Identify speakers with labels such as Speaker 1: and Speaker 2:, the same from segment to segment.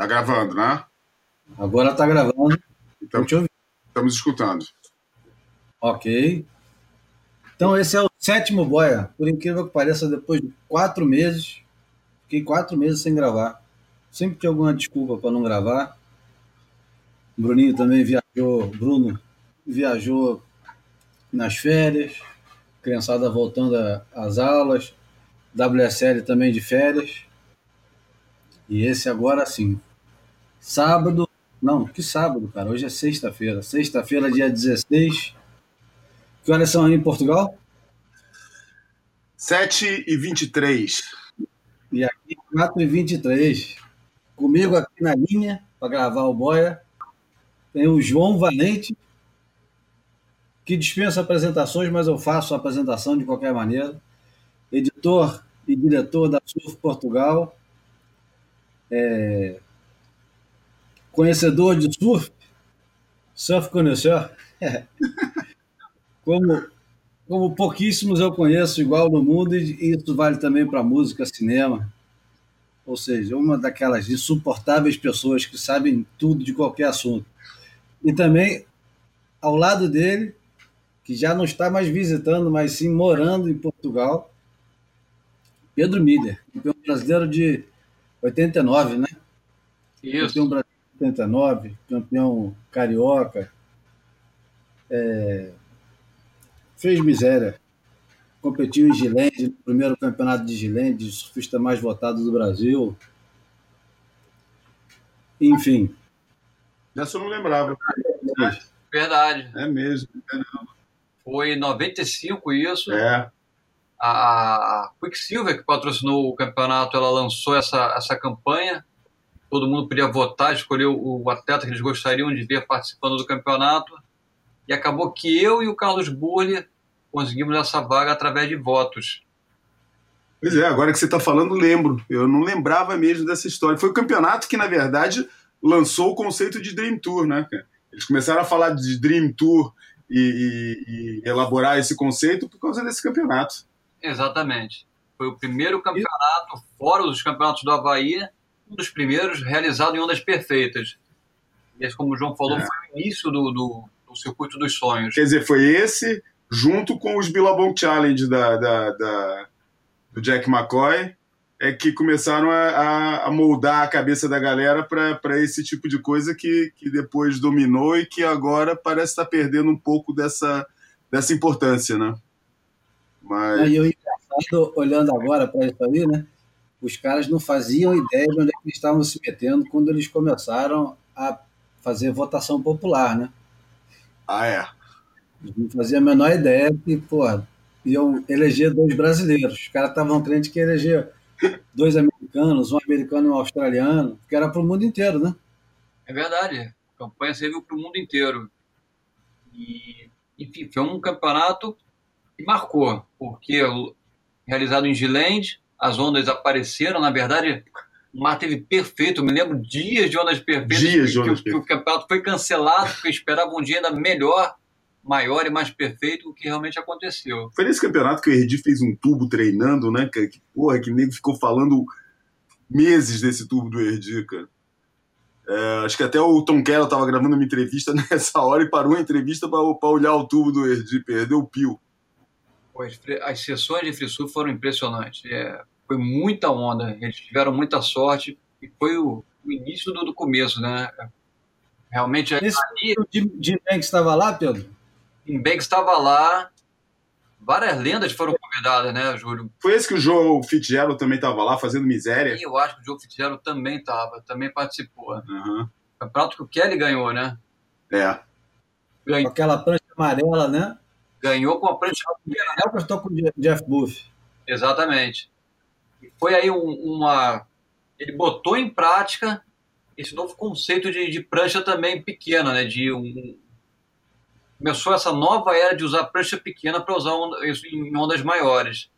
Speaker 1: Tá gravando, né?
Speaker 2: Agora tá gravando.
Speaker 1: Então, estamos escutando.
Speaker 2: Ok. Então, esse é o sétimo boia. Por incrível que pareça, depois de quatro meses, fiquei quatro meses sem gravar. Sempre tinha alguma desculpa para não gravar. O Bruninho também viajou, Bruno viajou nas férias, criançada voltando às aulas, WSL também de férias. E esse agora sim. Sábado, não, que sábado, cara? Hoje é sexta-feira. Sexta-feira, dia 16. Que horas são aí em Portugal?
Speaker 1: 7 e 23.
Speaker 2: E aqui 4 e 23. Comigo aqui na linha, para gravar o Boia, tem o João Valente, que dispensa apresentações, mas eu faço a apresentação de qualquer maneira. Editor e diretor da Surf Portugal. É... Conhecedor de surf, surf conhecedor. como, como pouquíssimos eu conheço igual no mundo, e isso vale também para música, cinema. Ou seja, uma daquelas insuportáveis pessoas que sabem tudo de qualquer assunto. E também, ao lado dele, que já não está mais visitando, mas sim morando em Portugal, Pedro Miller, campeão brasileiro de 89, né?
Speaker 3: Isso.
Speaker 2: Campeão brasileiro de 89, campeão carioca. É... Fez miséria. Competiu em Gilende, no primeiro campeonato de Gilende, surfista mais votado do Brasil. Enfim,
Speaker 1: Dessa eu não lembrava.
Speaker 3: Verdade.
Speaker 1: É mesmo.
Speaker 3: Foi em 95 isso.
Speaker 1: É.
Speaker 3: A Quicksilver, que patrocinou o campeonato, ela lançou essa, essa campanha. Todo mundo podia votar, escolher o atleta que eles gostariam de ver participando do campeonato. E acabou que eu e o Carlos Burli conseguimos essa vaga através de votos.
Speaker 1: Pois é, agora que você está falando, lembro. Eu não lembrava mesmo dessa história. Foi o campeonato que, na verdade, lançou o conceito de Dream Tour, né? Eles começaram a falar de Dream Tour e, e, e elaborar esse conceito por causa desse campeonato.
Speaker 3: Exatamente. Foi o primeiro campeonato, fora dos campeonatos do Havaí, um dos primeiros realizado em ondas perfeitas. E esse, como o João falou,
Speaker 1: É.
Speaker 3: foi o início do, do, do circuito dos sonhos.
Speaker 1: Quer dizer, foi esse, junto com os Billabong Challenge da, da, da- do Jack McCoy, é que começaram a, a- a moldar a cabeça da galera para esse tipo de coisa que, que depois dominou e que agora parece estar perdendo um pouco dessa, dessa importância, né? Mas
Speaker 2: Aí eu engraçado, olhando agora para isso aí, né? Os caras não faziam ideia de onde é que eles estavam se metendo quando eles começaram a fazer votação popular, né?
Speaker 1: Ah, é.
Speaker 2: Eles não faziam a menor ideia que, porra, iam eleger dois brasileiros. Os caras estavam crentes que ia eleger dois americanos, um americano e um australiano, que era para o mundo inteiro, né?
Speaker 3: É verdade. A campanha serviu para o mundo inteiro. E, enfim, foi um campeonato que marcou, porque realizado em Gilende, as ondas apareceram, na verdade, o mar teve perfeito. Eu me lembro dias de ondas perfeitas.
Speaker 1: Dias de
Speaker 3: que,
Speaker 1: ondas
Speaker 3: que, que o campeonato foi cancelado, porque esperava um dia ainda melhor, maior e mais perfeito do que realmente aconteceu.
Speaker 1: Foi nesse campeonato que o Erdi fez um tubo treinando, né, cara? Que, porra, que nego ficou falando meses desse tubo do Erdi, cara. É, acho que até o Tom Keller tava gravando uma entrevista nessa hora e parou a entrevista para olhar o tubo do Erdi, perdeu o pio.
Speaker 3: As, sessões de free surf foram impressionantes. É, foi muita onda, eles tiveram muita sorte e foi o, o início do, do começo, né? Realmente,
Speaker 2: Esse
Speaker 3: ali,
Speaker 2: o Jim, Jim Banks estava lá, Pedro?
Speaker 3: em Banks estava lá, várias lendas foram convidadas, né, Júlio?
Speaker 1: Foi esse que o Joe Fitzgerald também tava lá fazendo miséria?
Speaker 3: E eu acho que o Joe Fitzgerald também estava, também participou.
Speaker 1: Aham.
Speaker 3: Campeonato que o Kelly ganhou, né?
Speaker 1: É.
Speaker 2: Com
Speaker 3: Ganhou,
Speaker 2: aquela prancha amarela, né?
Speaker 3: Ganhou com a prancha
Speaker 2: o que eu estou com o Je- Jeff Buff.
Speaker 3: Exatamente. E foi aí um- uma. Ele botou em prática esse novo conceito de, de prancha também pequena, né? De um, começou essa nova era de usar prancha pequena para usar onda- isso em ondas maiores.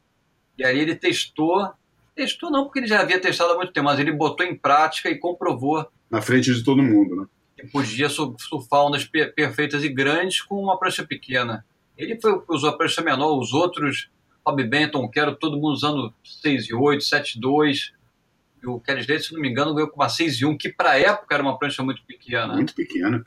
Speaker 3: E aí ele testou, testou não porque ele já havia testado há muito tempo, mas ele botou em prática e comprovou
Speaker 1: Na frente de todo mundo, né?
Speaker 3: que podia su- surfar ondas pe- perfeitas e grandes com uma prancha pequena. Ele foi o que usou a prancha menor, os outros, Bob Benton, quero todo mundo usando 6 e 8, 7 e 2. e o Kelly Slater, se não me engano, ganhou com uma 6 e 1, que para época era uma prancha muito pequena.
Speaker 1: Muito pequena.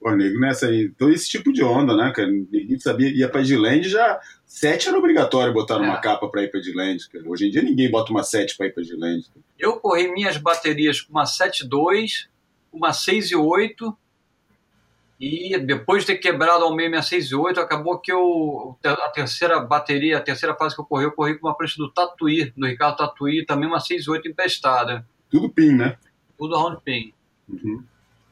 Speaker 1: Pô, nego nessa aí. Então, esse tipo de onda, né, cara? Ninguém sabia. Ia pra Gilend já. 7 era obrigatório botar numa
Speaker 3: É.
Speaker 1: capa pra ir pra Gilend, cara. Hoje em dia ninguém bota uma 7 pra ir pra Gilend.
Speaker 3: Eu corri minhas baterias com uma 7,2, uma 6,8 e depois de ter quebrado ao meio minha 6,8, acabou que eu a terceira bateria, a terceira fase que eu corri, eu corri com uma prancha do Tatuí, do Ricardo Tatuí, também uma 6,8 emprestada.
Speaker 1: Tudo pin, né?
Speaker 3: Tudo round pin.
Speaker 1: Uhum.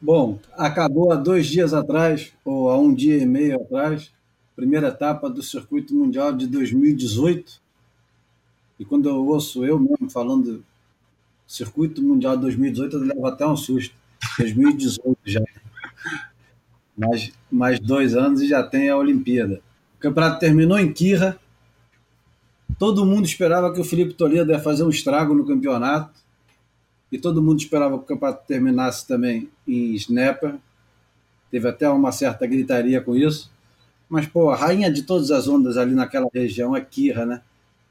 Speaker 2: Bom, acabou há dois dias atrás, ou há um dia e meio atrás, primeira etapa do Circuito Mundial de 2018. E quando eu ouço eu mesmo falando Circuito Mundial 2018, eu levo até um susto. 2018 já. Mais, mais dois anos e já tem a Olimpíada. O campeonato terminou em Quirra. Todo mundo esperava que o Felipe Toledo ia fazer um estrago no campeonato. E todo mundo esperava que o campeonato terminasse também em Snapper. Teve até uma certa gritaria com isso. Mas, pô, a rainha de todas as ondas ali naquela região é Quirra, né?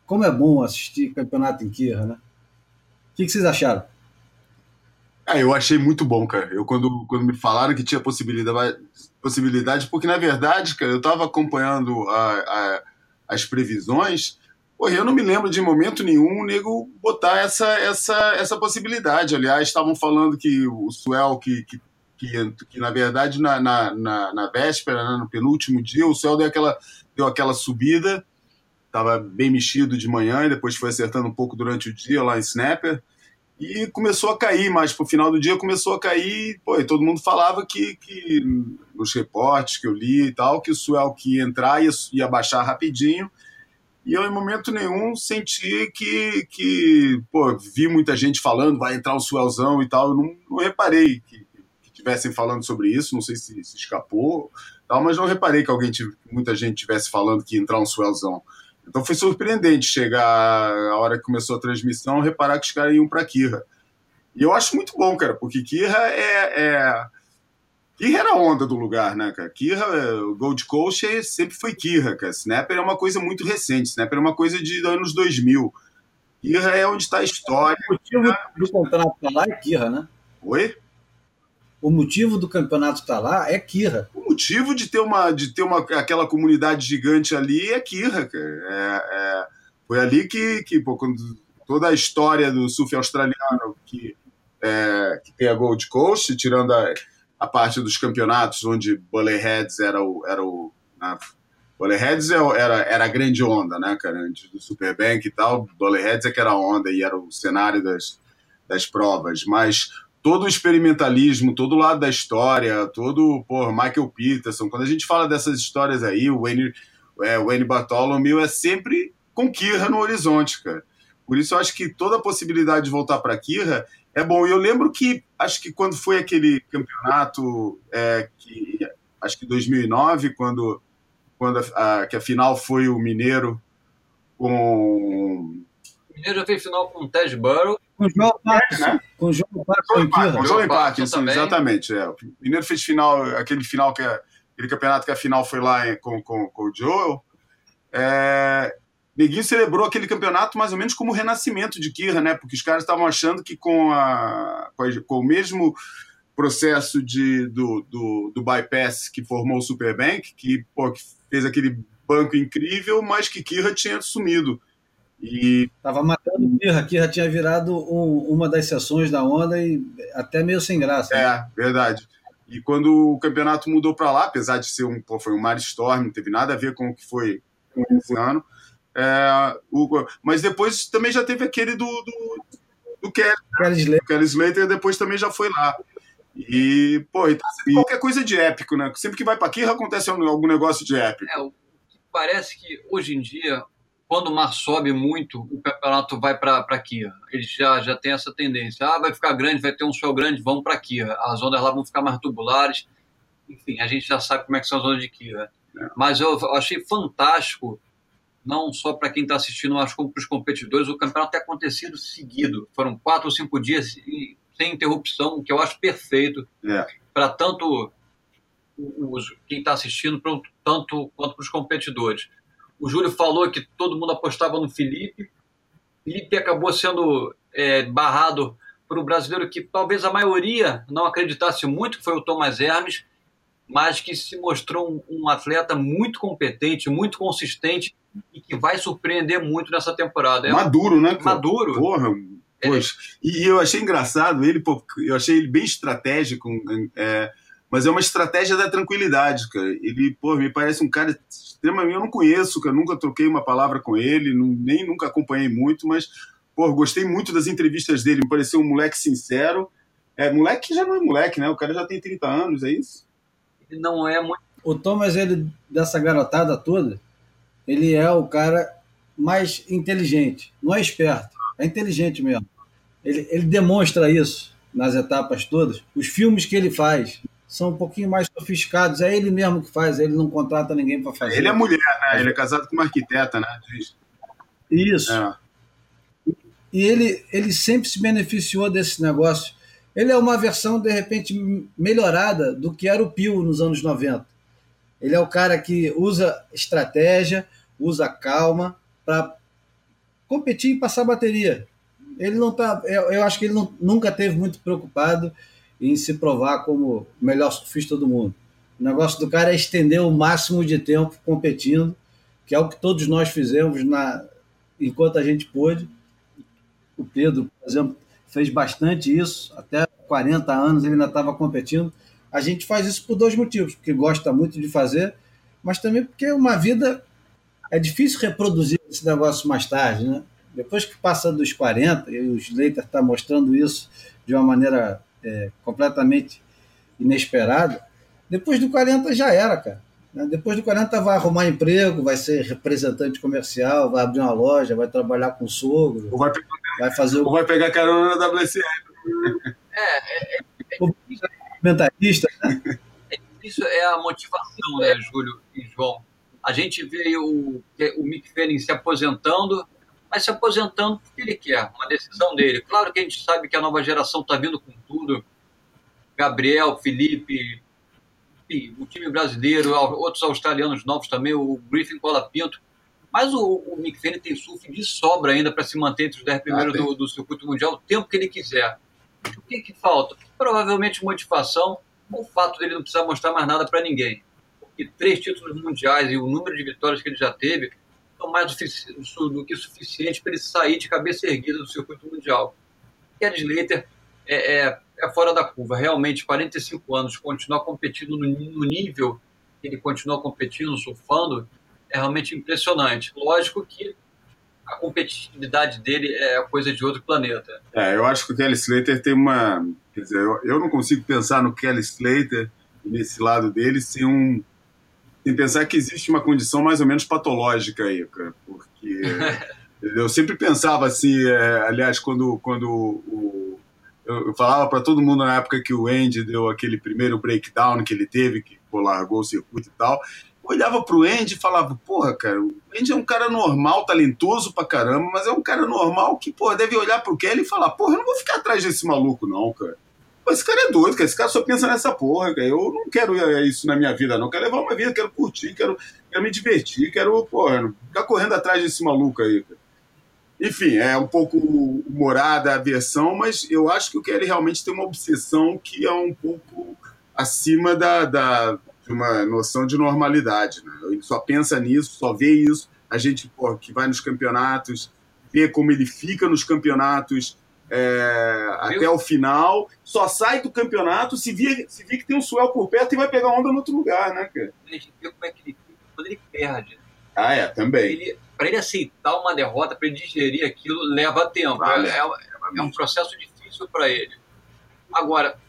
Speaker 2: Como é bom assistir campeonato em Quirra, né? O que, que vocês acharam?
Speaker 1: Ah, eu achei muito bom, cara. Eu, quando, quando me falaram que tinha possibilidade, possibilidade, porque na verdade, cara, eu tava acompanhando a, a- as previsões, eu não me lembro de momento nenhum o nego botar essa, essa, essa possibilidade. Aliás, estavam falando que o Suel, que, que, que, que, na verdade, na, na, na, na véspera, né, no penúltimo dia, o Suel deu aquela, deu aquela subida, tava bem mexido de manhã e depois foi acertando um pouco durante o dia lá em Snapper e começou a cair, mas pro final do dia começou a cair, pô, e todo mundo falava que, que nos reportes que eu li e tal, que o Suel que ia entrar ia, ia baixar rapidinho, e eu em momento nenhum senti que, que pô, vi muita gente falando, vai entrar o Suelzão e tal, eu não, não reparei que estivessem falando sobre isso, não sei se, se escapou, tal, mas não reparei que alguém, muita gente tivesse falando que ia entrar um Suelzão. Então foi surpreendente chegar a hora que começou a transmissão, reparar que os caras iam para Kirra. E eu acho muito bom, cara, porque Kirra é, é... Kirra era a onda do lugar, né, cara? Kirra, o Gold Coast é- sempre foi Kirra, cara. Snapper é uma coisa muito recente, Snapper é uma coisa de anos 2000. Kirra é onde está a história.
Speaker 2: O motivo do campeonato estar lá é Quirra, né?
Speaker 1: Oi?
Speaker 2: O motivo do campeonato estar lá é Quirra.
Speaker 1: O motivo de ter uma de ter uma aquela comunidade gigante ali é Kirra, cara. É, é- foi ali que, que pô, toda a história do surf australiano que, é, que tem a Gold Coast, tirando a, a parte dos campeonatos onde Bullerheads era o era o né, era, era a grande onda, né, cara? Antes do Superbank e tal, Bullerheads é que era a onda e era o cenário das, das provas. Mas todo o experimentalismo, todo o lado da história, todo, por Michael Peterson, quando a gente fala dessas histórias aí, o Wayne, é, Wayne Bartholomew é sempre com Kirra no horizonte, cara. Por isso eu acho que toda a possibilidade de voltar para Kirra é bom. E eu lembro que, acho que quando foi aquele campeonato, é, que, acho que 2009, quando, quando a, a- que a final foi o Mineiro com
Speaker 3: O Mineiro já fez final com o Ted Burrow.
Speaker 2: Com o João Parkinson.
Speaker 1: né?
Speaker 2: Com o João Parkinson.
Speaker 1: Com o Joey Parkinson,
Speaker 3: também.
Speaker 1: exatamente. É. O Mineiro fez final, aquele final que é, aquele campeonato que a final foi lá em- com, com, com o Joel. É, Neguinho celebrou aquele campeonato mais ou menos como o renascimento de Kirra, né? Porque os caras estavam achando que com, a, com, a- com o mesmo processo de, do, do, do bypass que formou o Superbank, que, pô, que fez aquele banco incrível, mas que Kirra tinha sumido. E
Speaker 2: Tava matando o Quirra. Quirra tinha virado um- uma das sessões da onda e até meio sem graça. né?
Speaker 1: É, verdade. E quando o campeonato mudou para lá, apesar de ser um, pô, foi um mar storm, não teve nada a ver com o que foi esse ano. É, o- mas depois também já teve aquele do, do, do Kelly,
Speaker 2: Kelly Slater.
Speaker 1: o Kelly Slater depois também já foi lá. E, pô, e tá sempre qualquer coisa de épico, né? Sempre que vai pra Kirra acontece algum negócio de épico.
Speaker 3: É, o que parece que hoje em dia, quando o mar sobe muito, o campeonato vai para aqui. Eles já, já tem essa tendência. Ah, vai ficar grande, vai ter um sol grande, vamos para aqui. As ondas lá vão ficar mais tubulares. Enfim, a gente já sabe como é que são as ondas de Kira. Mas eu achei fantástico, não só para quem está assistindo, mas como para os competidores, o campeonato ter acontecido seguido. Foram quatro ou cinco dias sem interrupção, o que eu acho perfeito
Speaker 1: É.
Speaker 3: para tanto os, quem está assistindo, tanto quanto para os competidores. O Júlio falou que todo mundo apostava no Felipe. Felipe acabou sendo é, barrado por um brasileiro que talvez a maioria não acreditasse muito, que foi o Thomas Hermes, mas que se mostrou um, um atleta muito competente, muito consistente e que vai surpreender muito nessa temporada. É
Speaker 1: Maduro, né? Cara?
Speaker 3: Maduro.
Speaker 1: Porra, poxa. E eu achei engraçado ele, eu achei ele bem estratégico, é, mas é uma estratégia da tranquilidade, cara. Ele, pô, me parece um cara extremamente. Eu não conheço, cara, nunca troquei uma palavra com ele, não, nem nunca acompanhei muito, mas, pô, gostei muito das entrevistas dele, me pareceu um moleque sincero. É, moleque já não é moleque, né? O cara já tem 30 anos, é isso?
Speaker 3: Ele não é muito.
Speaker 2: O Thomas, ele, dessa garotada toda, ele é o cara mais inteligente. Não é esperto, é inteligente mesmo. Ele, ele demonstra isso nas etapas todas. Os filmes que ele faz são um pouquinho mais sofisticados. É ele mesmo que faz, ele não contrata ninguém para fazer.
Speaker 1: Ele é mulher, né? Ele é casado com uma arquiteta, né?
Speaker 2: Isso. É. E ele, ele sempre se beneficiou desse negócio. Ele é uma versão, de repente, melhorada do que era o Pio nos anos 90. Ele é o cara que usa estratégia, usa calma para competir e passar bateria. Ele não tá, eu, eu acho que ele não, nunca teve muito preocupado em se provar como o melhor surfista do mundo. O negócio do cara é estender o máximo de tempo competindo, que é o que todos nós fizemos na enquanto a gente pôde. O Pedro, por exemplo, fez bastante isso, até 40 anos ele ainda estava competindo. A gente faz isso por dois motivos, porque gosta muito de fazer, mas também porque uma vida é difícil reproduzir esse negócio mais tarde, né? Depois que passa dos 40, e o Slater está mostrando isso de uma maneira é, completamente inesperada, depois do 40 já era, cara. Né? Depois do 40 vai arrumar emprego, vai ser representante comercial, vai abrir uma loja, vai trabalhar com o sogro,
Speaker 1: ou vai, pegar,
Speaker 2: vai fazer o...
Speaker 1: ou vai pegar carona na WCR.
Speaker 3: É, é, é,
Speaker 2: mentalista,
Speaker 3: né? Isso é a motivação, né, Júlio e João? A gente vê o, o Mick Fanning se aposentando, mas se aposentando porque ele quer, uma decisão dele. Claro que a gente sabe que a nova geração está vindo com tudo. Gabriel, Felipe, enfim, o time brasileiro, outros australianos novos também, o Griffin Colapinto. Mas o, o Mick Fanning tem surf de sobra ainda para se manter entre os 10 primeiros ah, do, do circuito mundial o tempo que ele quiser. O que, que falta? Provavelmente motivação, o fato dele não precisar mostrar mais nada para ninguém que três títulos mundiais e o número de vitórias que ele já teve mais do que suficiente para ele sair de cabeça erguida do circuito mundial. Kelly Slater é, é, é, fora da curva. Realmente, 45 anos, continuar competindo no, no nível que ele continua competindo, surfando, é realmente impressionante. Lógico que a competitividade dele é coisa de outro planeta.
Speaker 1: É, eu acho que o Kelly Slater tem uma. Quer dizer, eu, eu não consigo pensar no Kelly Slater, nesse lado dele, sem um em pensar que existe uma condição mais ou menos patológica aí, cara, porque eu sempre pensava assim, é, aliás, quando, quando o, eu, eu falava para todo mundo na época que o Andy deu aquele primeiro breakdown que ele teve, que pô, largou o circuito e tal, eu olhava pro Andy e falava, porra, cara, o Andy é um cara normal, talentoso pra caramba, mas é um cara normal que, pô, deve olhar pro Kelly e falar, porra, eu não vou ficar atrás desse maluco não, cara. Esse cara é doido, cara. Esse cara só pensa nessa porra, cara. Eu não quero isso na minha vida, não. Quero levar uma vida, quero curtir, quero, quero me divertir, quero, porra, ficar correndo atrás desse maluco aí, cara. Enfim, é um pouco humorada a versão, mas eu acho que o Kelly realmente tem uma obsessão que é um pouco acima da, da de uma noção de normalidade. Né? Ele só pensa nisso, só vê isso. A gente porra, que vai nos campeonatos, vê como ele fica nos campeonatos, é, até o final, só sai do campeonato se vir, se vir que tem um swell por perto e vai pegar onda no outro lugar, né, cara?
Speaker 3: A gente vê como é que ele quando ele perde.
Speaker 1: Ah, é, também.
Speaker 3: Ele, para ele aceitar uma derrota, para ele digerir aquilo, leva tempo. é, é, é, um processo difícil para ele. Agora,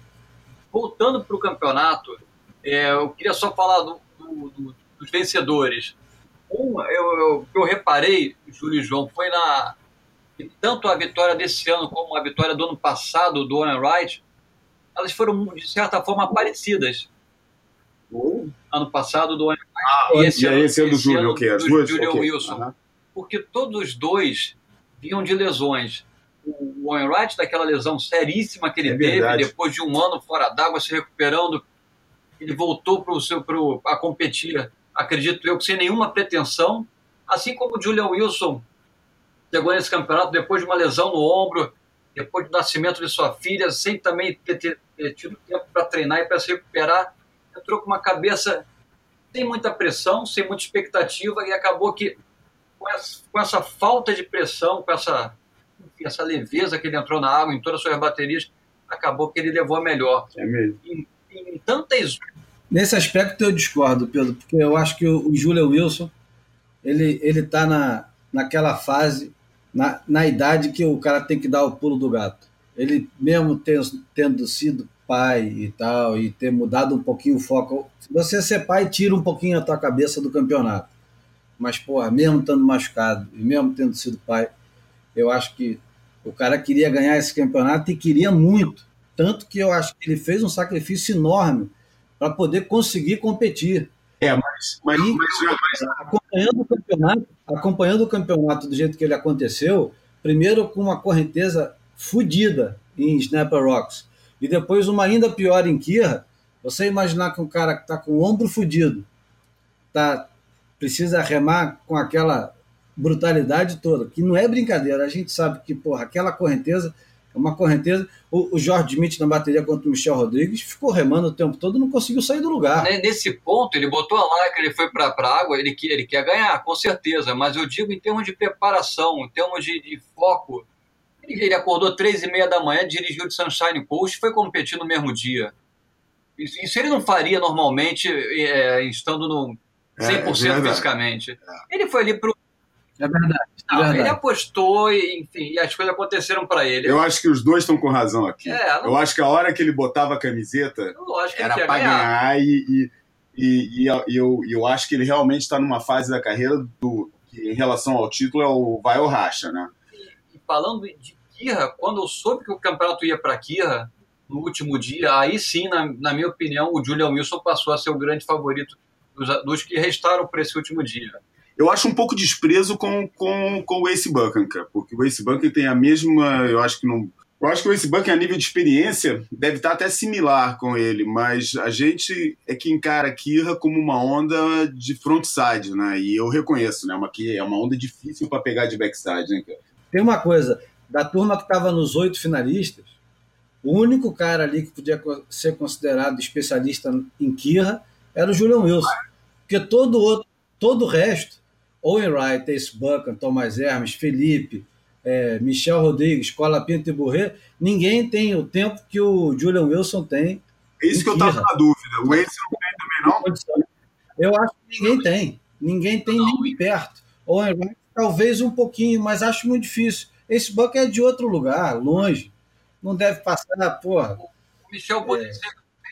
Speaker 3: voltando para o campeonato, é, eu queria só falar do, do, do, dos vencedores. Um, eu, eu, eu reparei, Júlio e João, foi na, e tanto a vitória desse ano como a vitória do ano passado do Owen Wright, elas foram, de certa forma, parecidas. Ano passado do Owen Wright
Speaker 1: ah, e esse, e ano, esse ano do Júlio, o que? As duas?
Speaker 3: Julian okay. Wilson. Uh -huh. Porque todos os dois vinham de lesões. O Owen Wright, daquela lesão seríssima que ele é teve, depois de um ano fora d'água, se recuperando, ele voltou pro seu, pro, a competir, acredito eu, sem nenhuma pretensão. Assim como o Julian Wilson chegou nesse campeonato depois de uma lesão no ombro, depois do nascimento de sua filha, sem também ter, ter, ter tido tempo para treinar e para se recuperar. Entrou com uma cabeça sem muita pressão, sem muita expectativa e acabou que com essa, com essa falta de pressão, com essa, enfim, essa leveza que ele entrou na água em todas as suas baterias, acabou que ele levou a melhor.
Speaker 1: É mesmo.
Speaker 3: Em, em tantas.
Speaker 2: Nesse aspecto eu discordo, Pedro, porque eu acho que o, o Julian Wilson ele ele está na, naquela fase, na, na idade que o cara tem que dar o pulo do gato. Ele mesmo tendo, tendo sido pai e tal, e ter mudado um pouquinho o foco. Se você ser pai, tira um pouquinho a tua cabeça do campeonato. Mas, porra, mesmo estando machucado e mesmo tendo sido pai, eu acho que o cara queria ganhar esse campeonato e queria muito. Tanto que eu acho que ele fez um sacrifício enorme para poder conseguir competir.
Speaker 1: É, mas, mas,
Speaker 2: E-
Speaker 1: mas, mas-
Speaker 2: acompanhando o campeonato, acompanhando o campeonato do jeito que ele aconteceu, primeiro com uma correnteza fodida em Snapper Rocks e depois uma ainda pior em Kirra, você imaginar que um cara que está com o ombro fudido tá, precisa remar com aquela brutalidade toda, que não é brincadeira, a gente sabe que porra, aquela correnteza uma correnteza. O, o Jorge Smith na bateria contra o Michel Rodrigues ficou remando o tempo todo e não conseguiu sair do lugar.
Speaker 3: Nesse ponto, ele botou a like, ele foi para a água, ele, que- ele quer ganhar, com certeza, mas eu digo em termos de preparação, em termos de, de foco. Ele, ele acordou três e meia da manhã, dirigiu de Sunshine Coast e foi competir no mesmo dia. Isso, isso ele não faria normalmente, é, estando no
Speaker 1: É,
Speaker 3: 100%
Speaker 1: é verdade.
Speaker 3: fisicamente. Ele foi ali pro.
Speaker 2: É verdade. É
Speaker 3: Não, ele
Speaker 2: verdade.
Speaker 3: apostou e, enfim, e as coisas aconteceram para ele.
Speaker 1: eu acho que os dois estão com razão aqui.
Speaker 3: É, não,
Speaker 1: Eu acho que a hora que ele botava a camiseta
Speaker 3: ele
Speaker 1: era para
Speaker 3: ganhar.
Speaker 1: ganhar e, e, e, e eu, eu, eu acho que ele realmente está numa fase da carreira do que, em relação ao título, é o vai ou racha, né?
Speaker 3: E falando de Kirra, quando eu soube que o campeonato ia para Kirra no último dia, aí sim, na, na minha opinião, o Julian Wilson passou a ser o grande favorito dos, dos que restaram para esse último dia.
Speaker 1: Eu acho um pouco desprezo com, com, com o Ace Bunker, cara, porque o Ace Bunker tem a mesma. Eu acho que não. Eu acho que o Ace Bunker, a nível de experiência, deve estar até similar com ele, mas a gente é que encara a Kira como uma onda de frontside, né? E eu reconheço, né? Uma, é uma onda difícil para pegar de backside, né, cara?
Speaker 2: Tem uma coisa, da turma que estava nos oito finalistas, o único cara ali que podia ser considerado especialista em Kirra era o Julian Wilson. Porque todo outro, todo o resto, Owen Wright, Ace Buchan, Thomas Hermes, Felipe, eh, Michel Rodrigues, Cola Pinto e Burré, ninguém tem o tempo que o Julian Wilson tem
Speaker 1: É isso que eu tava na dúvida. O Ace não tem também, não?
Speaker 2: Eu acho que ninguém tem. Ninguém tem nem de perto. Owen Wright, talvez um pouquinho, mas acho muito difícil. Esse banco é de outro lugar, longe. Não deve passar, porra,
Speaker 3: O Michel Bonet,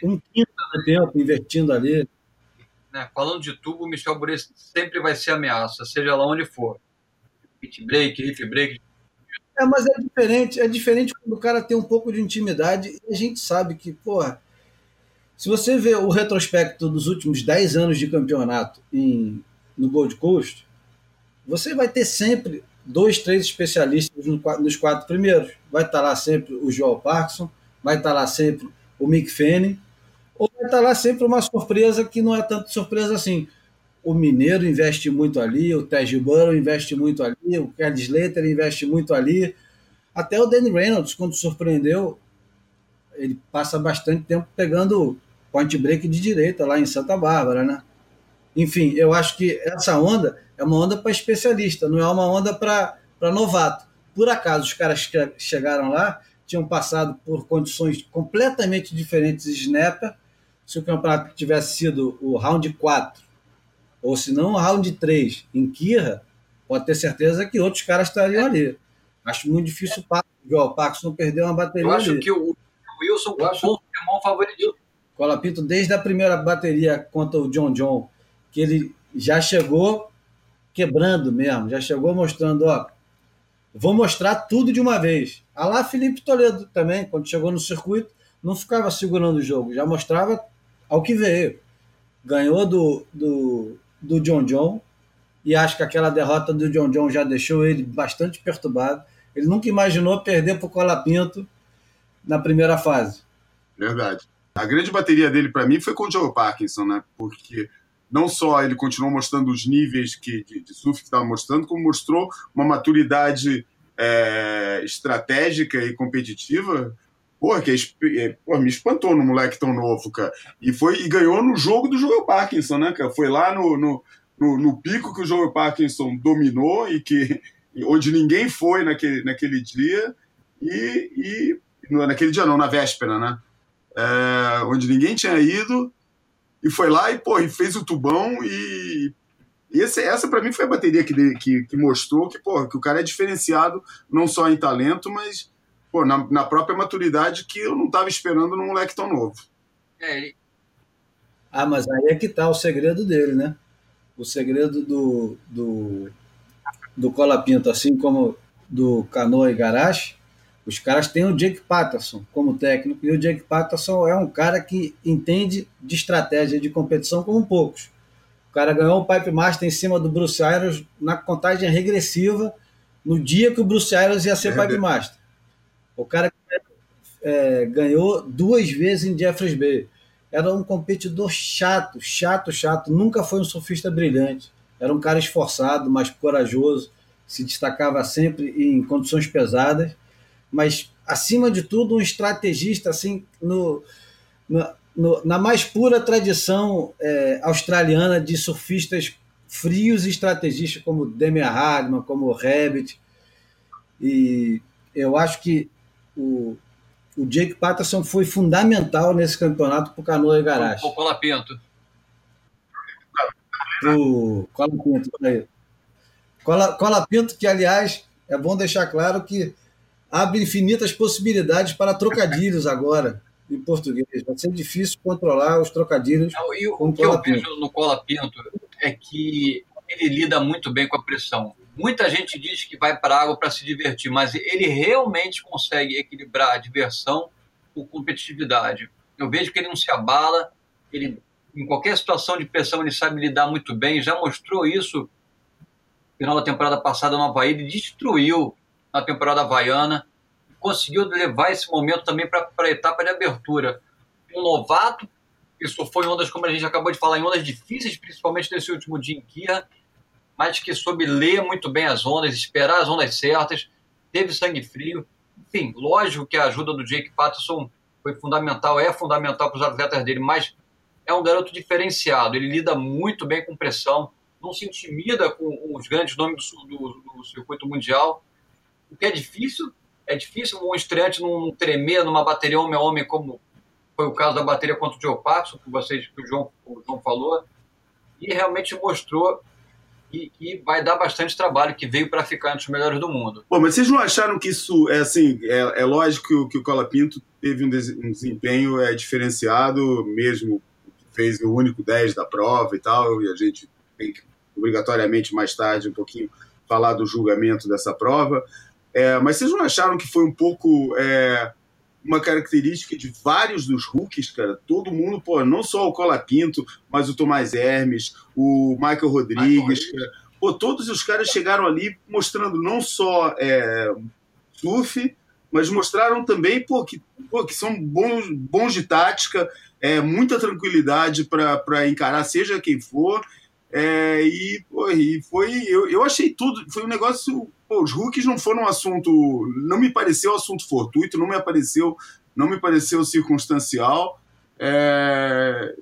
Speaker 2: um quinto do tempo investindo ali.
Speaker 3: Né, falando de tubo, o Michel Bonet sempre vai ser ameaça, seja lá onde for. Hit break, hit break.
Speaker 2: É, mas é diferente. É diferente quando o cara tem um pouco de intimidade e a gente sabe que, porra, se você vê o retrospecto dos últimos 10 anos de campeonato em, no Gold Coast, você vai ter sempre dois, três especialistas nos quatro primeiros. Vai estar lá sempre o Joel Parkinson, vai estar lá sempre o Mick Fanning, ou vai estar lá sempre uma surpresa que não é tanto surpresa assim. O Mineiro investe muito ali, o Tej Burrow investe muito ali, o Kelly Slater investe muito ali. Até o Danny Reynolds, quando surpreendeu, ele passa bastante tempo pegando point break de direita lá em Santa Bárbara, né? Enfim, eu acho que essa onda é uma onda para especialista, não é uma onda para novato. Por acaso, os caras que chegaram lá tinham passado por condições completamente diferentes de snapper. Se o campeonato tivesse sido o round 4, ou se não o round 3 em Kirra, pode ter certeza que outros caras estariam ali. Acho muito difícil o Joel Parkinson não perder uma bateria
Speaker 3: Eu acho
Speaker 2: ali.
Speaker 3: que o Wilson
Speaker 2: Eu acho-
Speaker 3: o irmão favorito.
Speaker 2: Colapinto, desde a primeira bateria contra o John John, que ele já chegou quebrando mesmo, já chegou mostrando, ó, vou mostrar tudo de uma vez. A lá Felipe Toledo também, quando chegou no circuito, não ficava segurando o jogo, já mostrava ao que veio. Ganhou do, do, do John John, e acho que aquela derrota do John John já deixou ele bastante perturbado. Ele nunca imaginou perder para o Colapinto na primeira fase.
Speaker 1: Verdade. A grande bateria dele para mim foi com o Joe Parkinson, né? Porque não só ele continuou mostrando os níveis que, de, de surf que estava mostrando, como mostrou uma maturidade é, estratégica e competitiva Porra, que é, porra, me espantou no moleque tão novo, cara. E foi e ganhou no jogo do Joel Parkinson, né, cara? Foi lá no, no, no, no pico que o Joel Parkinson dominou e que onde ninguém foi naquele, naquele dia e, e naquele dia não, na véspera, né? É, onde ninguém tinha ido e foi lá e, pô, e fez o tubão e, e esse, essa para mim foi a bateria que, que, que mostrou que, pô, que o cara é diferenciado não só em talento, mas pô, na, na própria maturidade que eu não estava esperando num moleque tão novo.
Speaker 3: É.
Speaker 2: Ah, mas aí é que tá o segredo dele, né? O segredo do, do, do Cola Pinto, assim como do Canoa e Garage, os caras têm o Jake Patterson como técnico, e o Jake Patterson é um cara que entende de estratégia de competição como poucos. O cara ganhou o Pipe Master em cima do Bruce Irons na contagem regressiva no dia que o Bruce Irons ia ser é Pipe Master. O cara é, ganhou duas vezes em Jeffreys Bay. Era um competidor chato, chato, chato. Nunca foi um surfista brilhante. Era um cara esforçado, mas corajoso. Se destacava sempre em condições pesadas. Mas, acima de tudo, um estrategista, assim, no, no, no na mais pura tradição é, australiana de surfistas frios e estrategistas, como Demian Hagman, como Rabbit. E eu acho que o, o Jake Patterson foi fundamental nesse campeonato para o Canoa e Garage.
Speaker 3: O Colapinto.
Speaker 2: O Colapinto, aí. Cola, Colapinto, que aliás é bom deixar claro que abre infinitas possibilidades para trocadilhos agora em português. Vai ser difícil controlar os trocadilhos.
Speaker 3: Não, e o, o que eu vejo no Colapinto é que ele lida muito bem com a pressão. Muita gente diz que vai para a água para se divertir, mas ele realmente consegue equilibrar a diversão com competitividade. Eu vejo que ele não se abala, ele em qualquer situação de pressão ele sabe lidar muito bem, já mostrou isso no final da temporada passada no Havaí, ele destruiu na temporada havaiana, conseguiu levar esse momento também para a etapa de abertura. Um novato, isso foi ondas, como a gente acabou de falar, em ondas difíceis, principalmente nesse último dia em Kia, mas que soube ler muito bem as ondas, esperar as ondas certas, teve sangue frio. Enfim, lógico que a ajuda do Jake Patterson foi fundamental, é fundamental para os atletas dele, mas é um garoto diferenciado. Ele lida muito bem com pressão, não se intimida com os grandes nomes do, do, do circuito mundial. O que é difícil, é difícil um estreante não tremer numa bateria homem a homem, como foi o caso da bateria contra o Joe Patterson, que, vocês, que o, João, o João falou. E realmente mostrou e que vai dar bastante trabalho, que veio para ficar entre os melhores do mundo.
Speaker 1: Bom, mas vocês não acharam que isso é assim? É, é lógico que o, que Cola Pinto teve um, desempenho é, diferenciado, mesmo fez o único 10 da prova e tal, e a gente tem que obrigatoriamente mais tarde um pouquinho falar do julgamento dessa prova. É, mas vocês não acharam que foi um pouco é, uma característica de vários dos rookies, cara. Todo mundo, pô, não só o Cola Pinto, mas o Tomás Hermes, o Michael Rodrigues, Michael pô, todos os caras chegaram ali mostrando não só é, surf, mas mostraram também pô, que, pô, que são bons, bons de tática, é, muita tranquilidade para encarar, seja quem for. É, e, pô, e foi. Eu, eu achei tudo. Foi um negócio Os rookies não foram um assunto. Não me pareceu assunto fortuito, não me apareceu, não me pareceu circunstancial. É,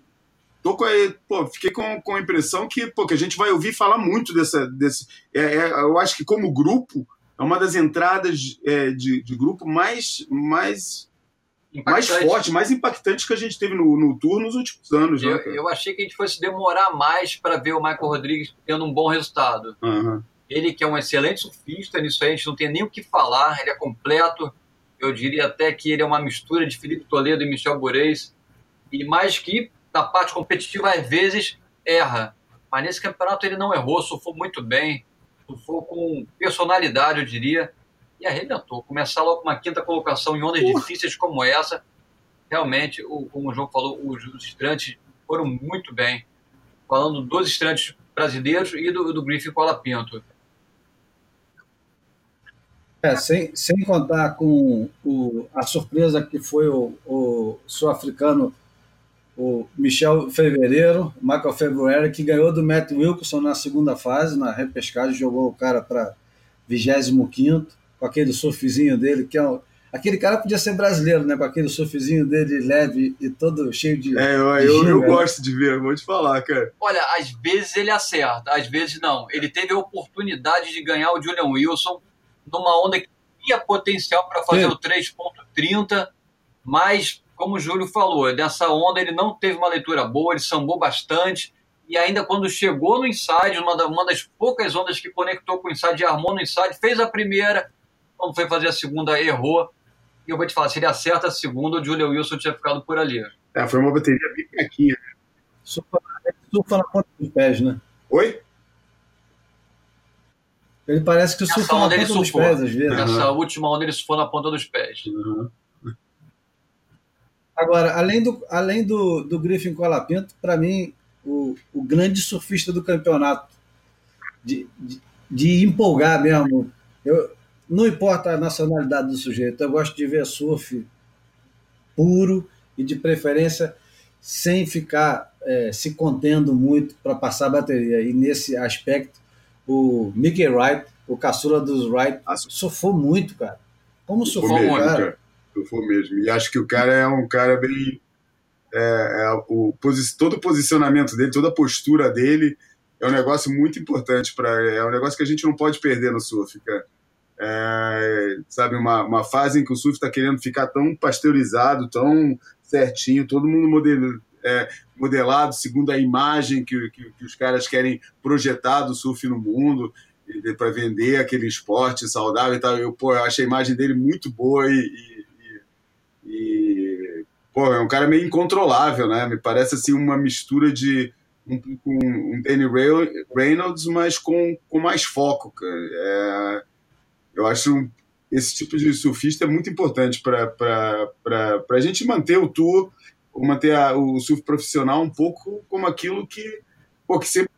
Speaker 1: tô com pô, fiquei com, com a impressão que, pô, que a gente vai ouvir falar muito dessa. Desse, é, é, eu acho que, como grupo, é uma das entradas é, de, de grupo mais, mais mais forte, mais impactante que a gente teve no, no tour nos últimos anos.
Speaker 3: Eu,
Speaker 1: né,
Speaker 3: eu achei que a gente fosse demorar mais para ver o Michael Rodrigues tendo um bom resultado.
Speaker 1: Uhum.
Speaker 3: Ele que é um excelente surfista, nisso aí a gente não tem nem o que falar, ele é completo. Eu diria até que ele é uma mistura de Felipe Toledo e Michel Boreis. E mais que na parte competitiva, às vezes, erra. Mas nesse campeonato ele não errou, surfou muito bem, surfou com personalidade, eu diria, e arrebentou. Começar logo com uma quinta colocação em ondas uh. difíceis como essa, realmente, o, como o João falou, os, os estrantes foram muito bem. Falando dos estrantes brasileiros e do, do Griffin Colapinto.
Speaker 2: É, sem, sem contar com o, a surpresa que foi o, o sul-africano, o Michel Fevereiro, Michael February, que ganhou do Matt Wilkinson na segunda fase, na repescagem, jogou o cara para 25 com aquele surfzinho dele, que é um, Aquele cara podia ser brasileiro, né? Com aquele surfzinho dele leve e todo cheio de.
Speaker 1: É, eu, de eu, eu, gosto de ver, vou te falar, cara.
Speaker 3: Olha, às vezes ele acerta, às vezes não. Ele teve a oportunidade de ganhar o Julian Wilson numa onda que tinha potencial para fazer Sim. o 3,30, mas, como o Júlio falou, nessa onda ele não teve uma leitura boa, ele sambou bastante. E ainda quando chegou no inside, uma, uma das poucas ondas que conectou com o inside armou no inside, fez a primeira, quando foi fazer a segunda, errou e eu vou te falar, se ele acerta a segunda, o Julian Wilson tinha ficado por ali.
Speaker 1: É, foi uma bateria bem fraquinha.
Speaker 2: Surfa, surfa na ponta dos pés, né?
Speaker 1: Oi?
Speaker 2: Ele parece que surfa na ponta dos pés, às vezes.
Speaker 3: Nessa uhum. última onda ele surfou na ponta dos pés.
Speaker 1: Uhum.
Speaker 2: Agora, além do, além do, do Griffin Colapinto, para mim, o, o grande surfista do campeonato, de, de, de empolgar mesmo. Eu, não importa a nacionalidade do sujeito, eu gosto de ver surf puro e de preferência sem ficar é, se contendo muito para passar a bateria. E nesse aspecto, o Mickey Wright, o caçula dos Wright, ah, surfou muito, cara. Como surfou, mesmo, cara? cara?
Speaker 1: Surfou mesmo. E acho que o cara é um cara bem. É, é, o, todo o posicionamento dele, toda a postura dele é um negócio muito importante para é um negócio que a gente não pode perder no surf, cara é, sabe, uma, uma fase em que o surf está querendo ficar tão pasteurizado, tão certinho, todo mundo modelo, é, modelado segundo a imagem que, que, que, os caras querem projetar do surf no mundo para vender aquele esporte saudável e tal. Eu, pô, eu a imagem dele muito boa e, e, e pô, é um cara meio incontrolável, né? Me parece assim uma mistura de um, um Danny Reynolds, mas com, com mais foco, cara. É, eu acho esse tipo de surfista é muito importante para a gente manter o tour, manter a, o surf profissional um pouco como aquilo que, pô, que sempre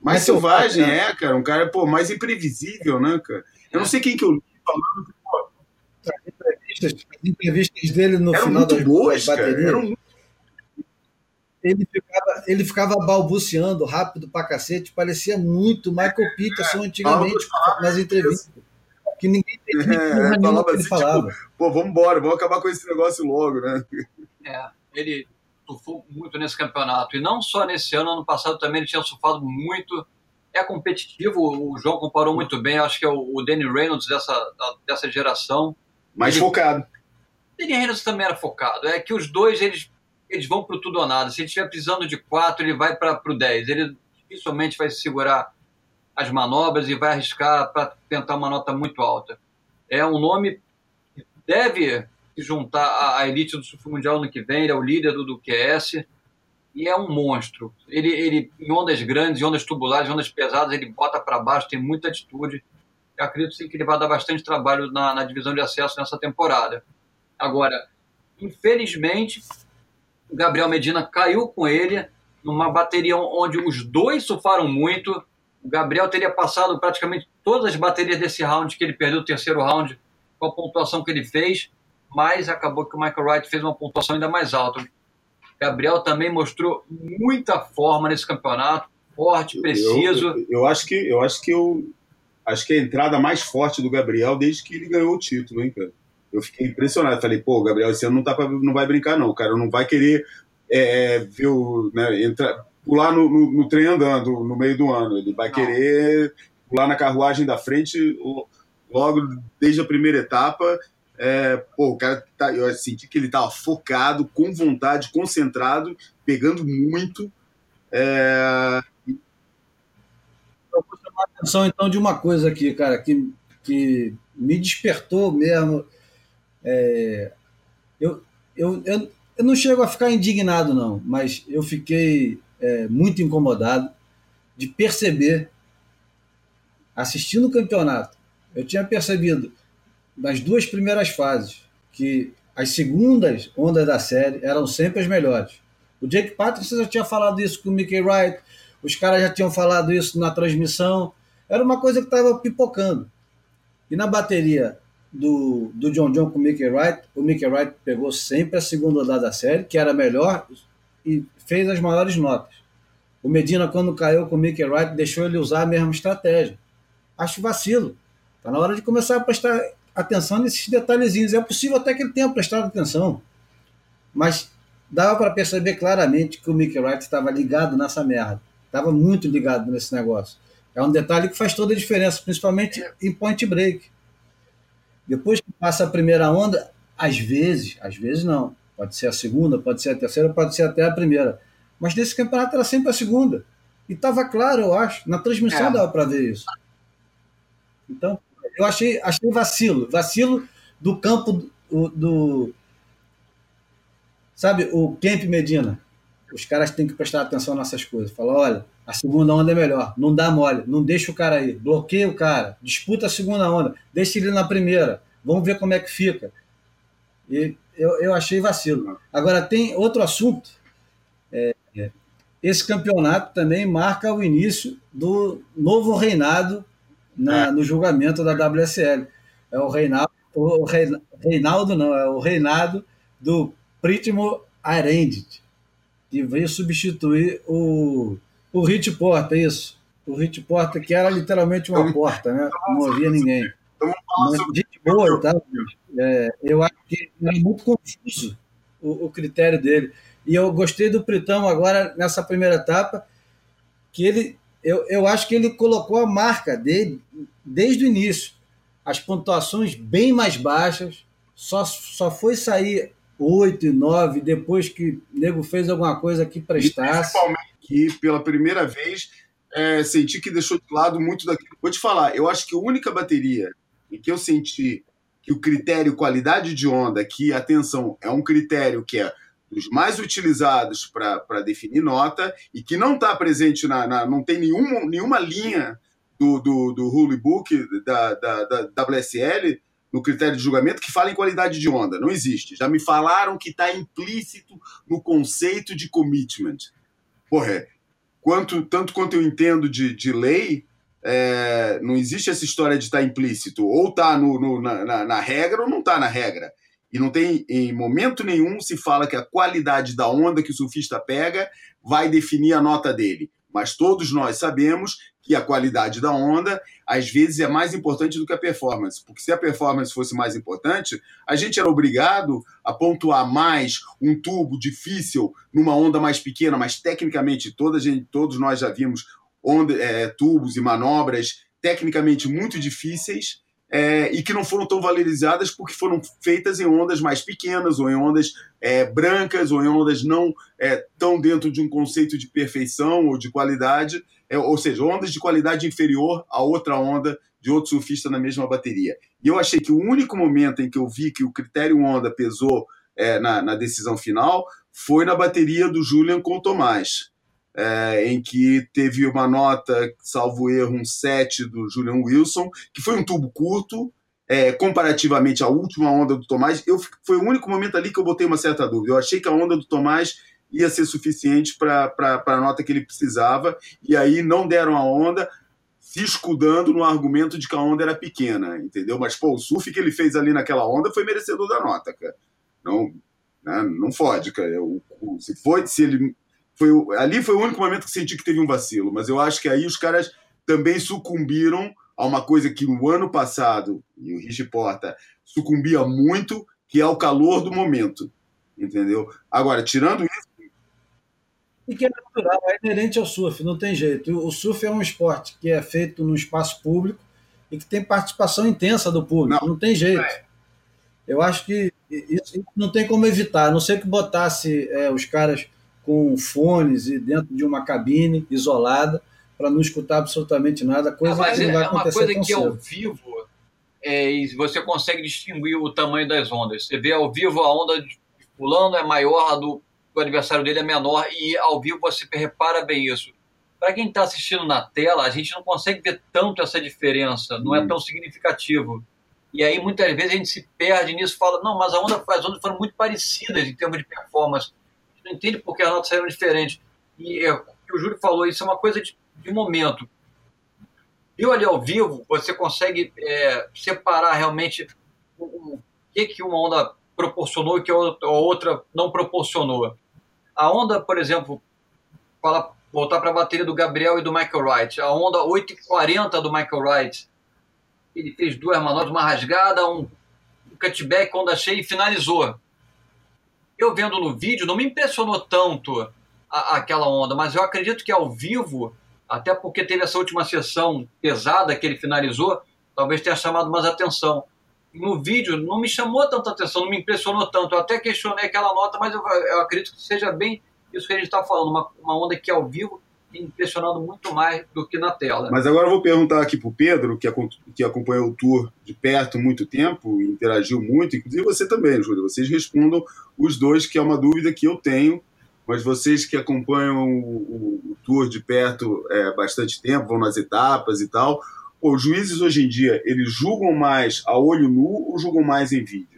Speaker 1: mais é selvagem, é. é, cara, um cara pô, mais imprevisível, né, cara? Eu não sei quem que eu li falando que, pô,
Speaker 2: as entrevistas, as entrevistas dele no
Speaker 1: eram
Speaker 2: final
Speaker 1: muito das, boas, das baterias, cara, muito
Speaker 2: ele ficava, ele ficava balbuciando rápido pra cacete, parecia muito Michael Peterson é, antigamente nas entrevistas. Que ninguém
Speaker 1: é, falava que ele assim, falava. Tipo, pô, vamos embora, vamos acabar com esse negócio logo, né?
Speaker 3: É, ele surfou muito nesse campeonato. E não só nesse ano, ano passado também ele tinha surfado muito. É competitivo, o João comparou muito bem, acho que é o, Danny Reynolds dessa, dessa geração.
Speaker 1: Mais ele, focado.
Speaker 3: Danny Reynolds também era focado. É que os dois, eles eles vão para o tudo ou nada. Se ele estiver precisando de quatro, ele vai para o 10. Ele dificilmente vai segurar as manobras e vai arriscar para tentar uma nota muito alta. É um nome que deve se juntar à elite do surf mundial no que vem. Ele é o líder do, do QS e é um monstro. Ele, ele em ondas grandes, em ondas tubulares, em ondas pesadas, ele bota para baixo, tem muita atitude. Eu acredito sim que ele vai dar bastante trabalho na, na divisão de acesso nessa temporada. Agora, infelizmente, o Gabriel Medina caiu com ele numa bateria onde os dois surfaram muito. O Gabriel teria passado praticamente todas as baterias desse round que ele perdeu, o terceiro round, com a pontuação que ele fez, mas acabou que o Michael Wright fez uma pontuação ainda mais alta. O Gabriel também mostrou muita forma nesse campeonato, forte, preciso.
Speaker 1: Eu, eu, eu, acho que eu acho que eu acho que a entrada mais forte do Gabriel desde que ele ganhou o título, hein, cara? eu fiquei impressionado. Falei, pô, Gabriel, esse ano não, tá pra, não vai brincar, não. Cara não vai querer é, é, ver o, né, entrar, pular no, no, no, trem andando no meio do ano. Ele vai não. querer pular na carruagem da frente logo desde a primeira etapa. É, pô, o cara tá, eu senti que ele estava focado, com vontade, concentrado, pegando muito. É...
Speaker 2: Eu vou chamar a atenção então de uma coisa aqui, cara, que, que me despertou mesmo é, eu, eu, eu, eu, não chego a ficar indignado, não, mas eu fiquei é, muito incomodado de perceber, assistindo o campeonato, eu tinha percebido nas duas primeiras fases que as segundas ondas da série eram sempre as melhores. O Jake Patrick já tinha falado isso com o Mickey Wright, os caras já tinham falado isso na transmissão. Era uma coisa que estava pipocando. E na bateria do, do John John com o Mickey Wright, o Mickey Wright pegou sempre a segunda rodada da série, que era melhor, e fez as maiores notas. O Medina, quando caiu com o Mickey Wright, deixou ele usar a mesma estratégia. Acho vacilo. Está na hora de começar a prestar atenção nesses detalhezinhos. É possível até que ele tenha prestado atenção, mas dava para perceber claramente que o Mickey Wright estava ligado nessa merda. Estava muito ligado nesse negócio. É um detalhe que faz toda a diferença, principalmente em point break. Depois que passa a primeira onda, às vezes, às vezes não. Pode ser a segunda, pode ser a terceira, pode ser até a primeira. Mas nesse campeonato era sempre a segunda. E estava claro, eu acho. Na transmissão é. dava para ver isso. Então, eu achei, achei vacilo. Vacilo do campo do, do. Sabe, o Kemp Medina. Os caras têm que prestar atenção nessas coisas. Falar, olha, a segunda onda é melhor. Não dá mole. Não deixa o cara aí. Bloqueia o cara. Disputa a segunda onda. Deixa ele na primeira. Vamos ver como é que fica. E eu, eu achei vacilo. Agora, tem outro assunto. É, esse campeonato também marca o início do novo reinado na, é. no julgamento da WSL. É o reinado, o Reinaldo não, é o reinado do Prítimo Arendit, que veio substituir o o Hit Porta, isso. O Hit Porta, que era literalmente uma porta, né? Não havia ninguém. Mas, gente boa, tá? É, eu acho que era muito confuso o, o, critério dele. E eu gostei do Pritão agora, nessa primeira etapa, que ele, eu, eu acho que ele colocou a marca dele desde o início. As pontuações bem mais baixas, só, só foi sair 8 e 9 depois que o nego fez alguma coisa que prestasse.
Speaker 1: E principalmente que pela primeira vez é, senti que deixou de lado muito daquilo. Vou te falar, eu acho que a única bateria que eu senti que o critério qualidade de onda, que, atenção, é um critério que é dos mais utilizados para definir nota e que não está presente na, na, não tem nenhuma, nenhuma linha do, do, do rule book da, da, da WSL no critério de julgamento que fala em qualidade de onda. Não existe. Já me falaram que está implícito no conceito de commitment porra, é, quanto, tanto quanto eu entendo de, de lei, é, não existe essa história de estar tá implícito. Ou está no na, na, regra ou não está na regra. E não tem, em momento nenhum, se fala que a qualidade da onda que o surfista pega vai definir a nota dele. Mas todos nós sabemos que a qualidade da onda às vezes é mais importante do que a performance, porque se a performance fosse mais importante, a gente era obrigado a pontuar mais um tubo difícil numa onda mais pequena, mas tecnicamente toda gente, todos nós já vimos onda, é, tubos e manobras tecnicamente muito difíceis é, e que não foram tão valorizadas porque foram feitas em ondas mais pequenas, ou em ondas é, brancas, ou em ondas não é, tão dentro de um conceito de perfeição ou de qualidade, é, ou seja, ondas de qualidade inferior a outra onda de outro surfista na mesma bateria. E eu achei que o único momento em que eu vi que o critério onda pesou é, na, na decisão final foi na bateria do Julian com o Tomás é, em que teve uma nota, salvo erro, um 7 do Julian Wilson, que foi um tubo curto, é, comparativamente à última onda do Tomás. Eu, foi o único momento ali que eu botei uma certa dúvida. Eu achei que a onda do Tomás ia ser suficiente para a nota que ele precisava, e aí não deram a onda, se escudando no argumento de que a onda era pequena, entendeu? Mas, pô, o surf que ele fez ali naquela onda foi merecedor da nota, cara. Não, né, não fode, cara. Se, foi, se ele foi, ali foi o único momento que senti que teve um vacilo, mas eu acho que aí os caras também sucumbiram a uma coisa que no ano passado, e o Rich Porta sucumbia muito, que é o calor do momento. Entendeu? Agora, tirando isso.
Speaker 2: E que é natural, é inerente ao surf, não tem jeito. O surf é um esporte que é feito no espaço público e que tem participação intensa do público, não, não tem jeito. É. Eu acho que isso não tem como evitar, a não ser que botasse é, os caras com fones e dentro de uma cabine isolada para não escutar absolutamente nada, coisa é, que não vai é acontecer
Speaker 3: uma coisa que cedo. ao vivo é, você consegue distinguir o tamanho das ondas. Você vê ao vivo a onda de fulano é maior, a do, do adversário dele é menor e ao vivo você repara bem isso. Para quem está assistindo na tela, a gente não consegue ver tanto essa diferença, não é hum. é tão significativo. E aí muitas vezes a gente se perde nisso, fala, não, mas a onda, as ondas foram muito parecidas em termos de performance não entende porque as notas saíram diferentes. E é, o Júlio falou, isso é uma coisa de, de momento. Viu ali ao vivo, você consegue é, separar realmente o que, que uma onda proporcionou e que a outra não proporcionou. A onda, por exemplo, fala, voltar para a bateria do Gabriel e do Michael Wright. A onda 840 do Michael Wright. Ele fez duas manobras, uma rasgada, um cutback, onda cheia e finalizou. Eu vendo no vídeo, não me impressionou tanto a, aquela onda, mas eu acredito que ao vivo, até porque teve essa última sessão pesada que ele finalizou, talvez tenha chamado mais atenção. No vídeo não me chamou tanta atenção, não me impressionou tanto. Eu até questionei aquela nota, mas eu, eu acredito que seja bem isso que a gente está falando, uma, uma onda que ao vivo impressionando muito mais do que na tela.
Speaker 1: Mas agora eu vou perguntar aqui para o Pedro, que, acompanhou o tour de perto muito tempo, interagiu muito, inclusive você também, Júlia. Vocês respondam os dois, que é uma dúvida que eu tenho, mas vocês que acompanham o, o, o tour de perto é, bastante tempo, vão nas etapas e tal, os juízes hoje em dia, eles julgam mais a olho nu ou julgam mais em vídeo?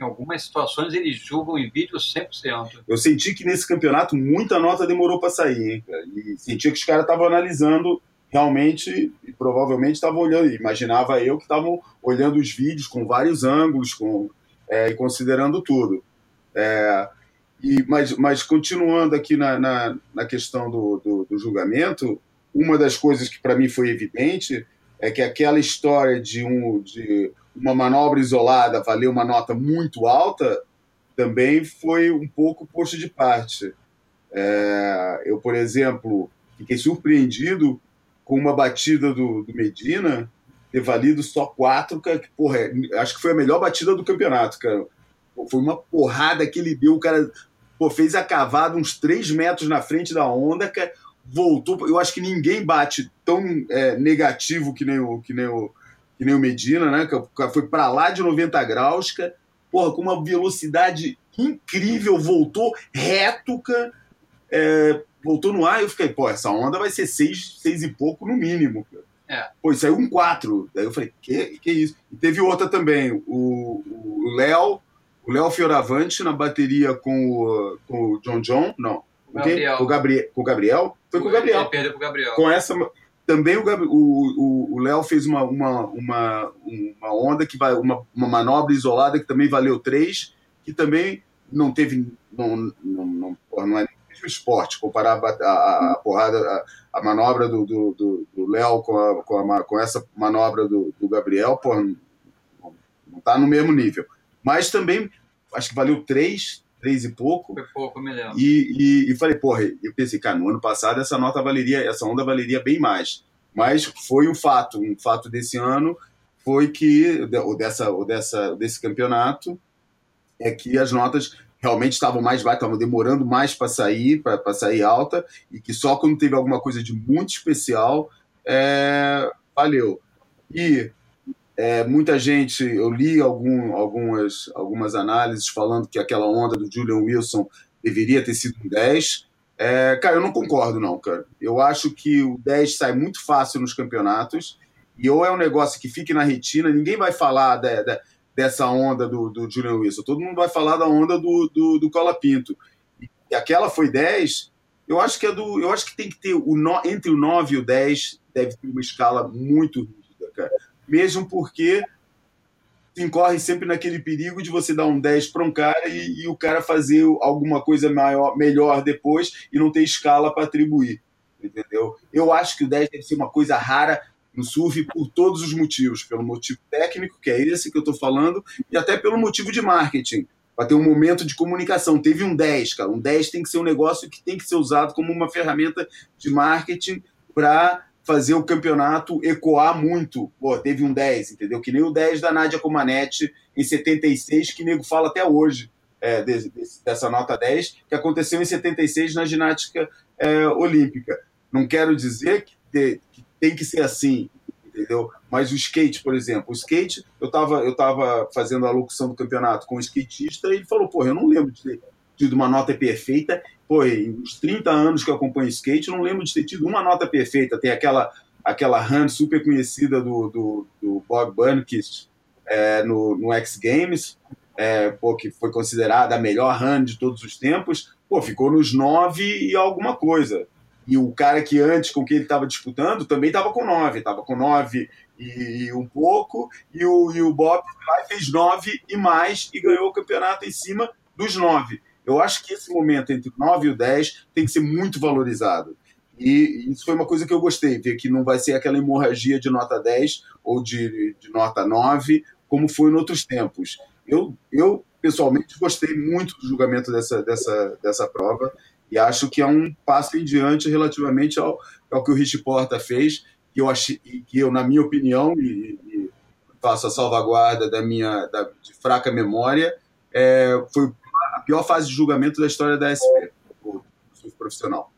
Speaker 3: Em algumas situações eles julgam em vídeo 100%.
Speaker 1: Eu senti que nesse campeonato muita nota demorou para sair, hein, cara? E sentia que os caras estavam analisando realmente e provavelmente estavam olhando, imaginava eu que estavam olhando os vídeos com vários ângulos com, é, considerando tudo. É, e, mas, mas continuando aqui na, na, na questão do, do, do julgamento, uma das coisas que para mim foi evidente é que aquela história de um de uma manobra isolada valer uma nota muito alta também foi um pouco posto de parte. É, eu, por exemplo, fiquei surpreendido com uma batida do, do Medina ter valido só quatro, cara, que, porra, é, acho que foi a melhor batida do campeonato, cara. Foi uma porrada que ele deu, o cara pô, fez a cavada uns três metros na frente da onda, cara, voltou. Eu acho que ninguém bate tão é, negativo que nem o, que nem o, que nem o Medina, né? Que foi para lá de 90 graus, cara. Porra, com uma velocidade incrível, voltou reto, cara. É, voltou no ar eu fiquei, pô, essa onda vai ser seis, seis e pouco no mínimo. Cara. É. Pô, saiu um quatro. Daí eu falei, que, que isso? E teve outra também, o Léo, o Léo Fioravante na bateria com o, com o John John, não,
Speaker 3: Gabriel.
Speaker 1: Com, o Gabriel, com o Gabriel? Foi com o Gabriel.
Speaker 3: Ele perdeu pro Gabriel.
Speaker 1: Com essa. Também o Léo fez uma, uma, uma, uma onda que vai. Uma, uma manobra isolada que também valeu três, que também não teve. Não, não, não, não é mesmo esporte, comparar a, a, a porrada, a, a, manobra do Léo com, a, com, a, com essa manobra do, do Gabriel, porra, não, não tá no mesmo nível. Mas também acho que valeu três, três e pouco.
Speaker 3: Foi pouco, me lembro.
Speaker 1: E, e, e, falei, porra, eu pensei, cara, no ano passado essa nota valeria, essa onda valeria bem mais. Mas foi um fato, um fato desse ano foi que, ou dessa, ou dessa, desse campeonato, é que as notas realmente estavam mais baixas, estavam demorando mais para sair, para sair alta, e que só quando teve alguma coisa de muito especial, é, valeu. E é, muita gente, eu li algum, algumas, algumas análises falando que aquela onda do Julian Wilson deveria ter sido um 10. É, cara, eu não concordo, não, cara. Eu acho que o 10 sai muito fácil nos campeonatos e ou é um negócio que fique na retina, ninguém vai falar de, de, dessa onda do, do Julian Wilson, todo mundo vai falar da onda do, do, do Cola Pinto. E aquela foi 10, eu acho que é do. Eu acho que tem que ter o no, entre o 9 e o 10 deve ter uma escala muito rígida, cara mesmo porque incorre sempre naquele perigo de você dar um 10 para um cara e, e, o cara fazer alguma coisa maior, melhor depois e não ter escala para atribuir. Entendeu? Eu acho que o 10 deve ser uma coisa rara no surf por todos os motivos. Pelo motivo técnico, que é esse que eu estou falando, e até pelo motivo de marketing. Para ter um momento de comunicação. Teve um 10, cara. Um 10 tem que ser um negócio que tem que ser usado como uma ferramenta de marketing para fazer o campeonato ecoar muito. Pô, teve um 10, entendeu? Que nem o 10 da Nádia Comaneci em 76, que nego fala até hoje, é, de, de, dessa nota 10, que aconteceu em 76 na ginástica é, olímpica. Não quero dizer que, te, que, tem que ser assim, entendeu? Mas o skate, por exemplo, o skate, eu estava eu tava fazendo a locução do campeonato com um skatista e ele falou, pô, eu não lembro de ter tido uma nota perfeita pô, uns 30 anos que eu acompanho skate, não lembro de ter tido uma nota perfeita. Tem aquela aquela run super conhecida do, do, do Bob Burnquist é, no, no X Games, é, pô, que foi considerada a melhor run de todos os tempos, pô, ficou nos 9 e alguma coisa. E o cara que antes com quem ele estava disputando também estava com 9, estava com 9 e um pouco, e o, e o Bob fez 9 e mais e ganhou o campeonato em cima dos 9. Eu acho que esse momento entre o 9 e o 10 tem que ser muito valorizado. E isso foi uma coisa que eu gostei, ver que não vai ser aquela hemorragia de nota 10 ou de, de nota 9, como foi em outros tempos. Eu, eu pessoalmente, gostei muito do julgamento dessa, dessa, dessa prova e acho que é um passo em diante relativamente ao, ao que o Rich Porta fez, que eu, achei, que eu na minha opinião, e, e faço a salvaguarda da minha da, de fraca memória, é, foi a pior fase de julgamento da história da SP, o profissional.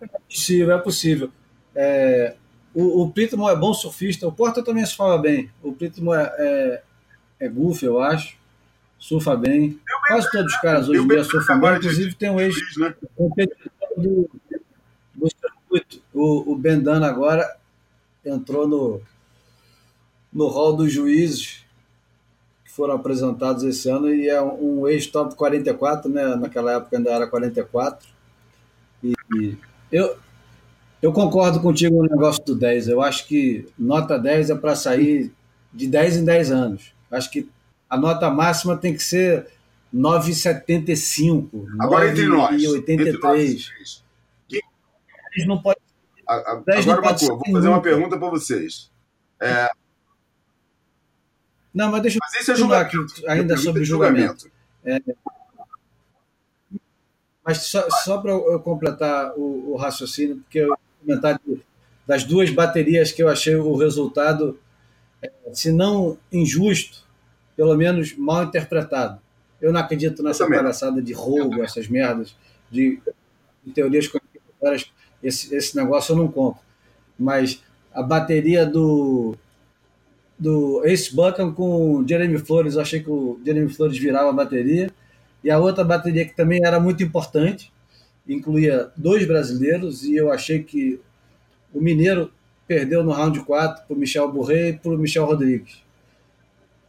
Speaker 2: É possível, é possível. É, o, o é bom surfista, o Porta também se fala bem. O Pritmo é, é, é goofy, eu acho. Surfa bem. Quase todos os caras hoje em dia surfam bem. Inclusive tem um ex-competidor do, do circuito. O, o Bendana agora entrou no, no hall dos juízes foram apresentados esse ano e é um ex-top 44, né? Naquela época ainda era 44. E, e eu, eu concordo contigo no negócio do 10. Eu acho que nota 10 é para sair de 10 em 10 anos. Acho que a nota máxima tem que ser 9,75.
Speaker 1: Agora entre nós.
Speaker 2: E 83. Eles não podem.
Speaker 1: Agora, Macu, vou fazer uma pergunta para vocês. É...
Speaker 2: Não, mas deixa mas eu falar aqui ainda sobre o julgamento. julgamento. É... Mas só, só para eu completar o, o, raciocínio, porque eu comentar das duas baterias que eu achei o resultado se não injusto, pelo menos mal interpretado. Eu não acredito nessa palhaçada de roubo, essas merdas, de, de teorias conspiratórias. Esse, esse negócio eu não compro. Mas a bateria do, do Ace Buckham com o Jeremy Flores, eu achei que o Jeremy Flores virava a bateria. E a outra bateria que também era muito importante, incluía dois brasileiros, e eu achei que o Mineiro perdeu no round 4 para o Michel Bourret e para o Michel Rodrigues.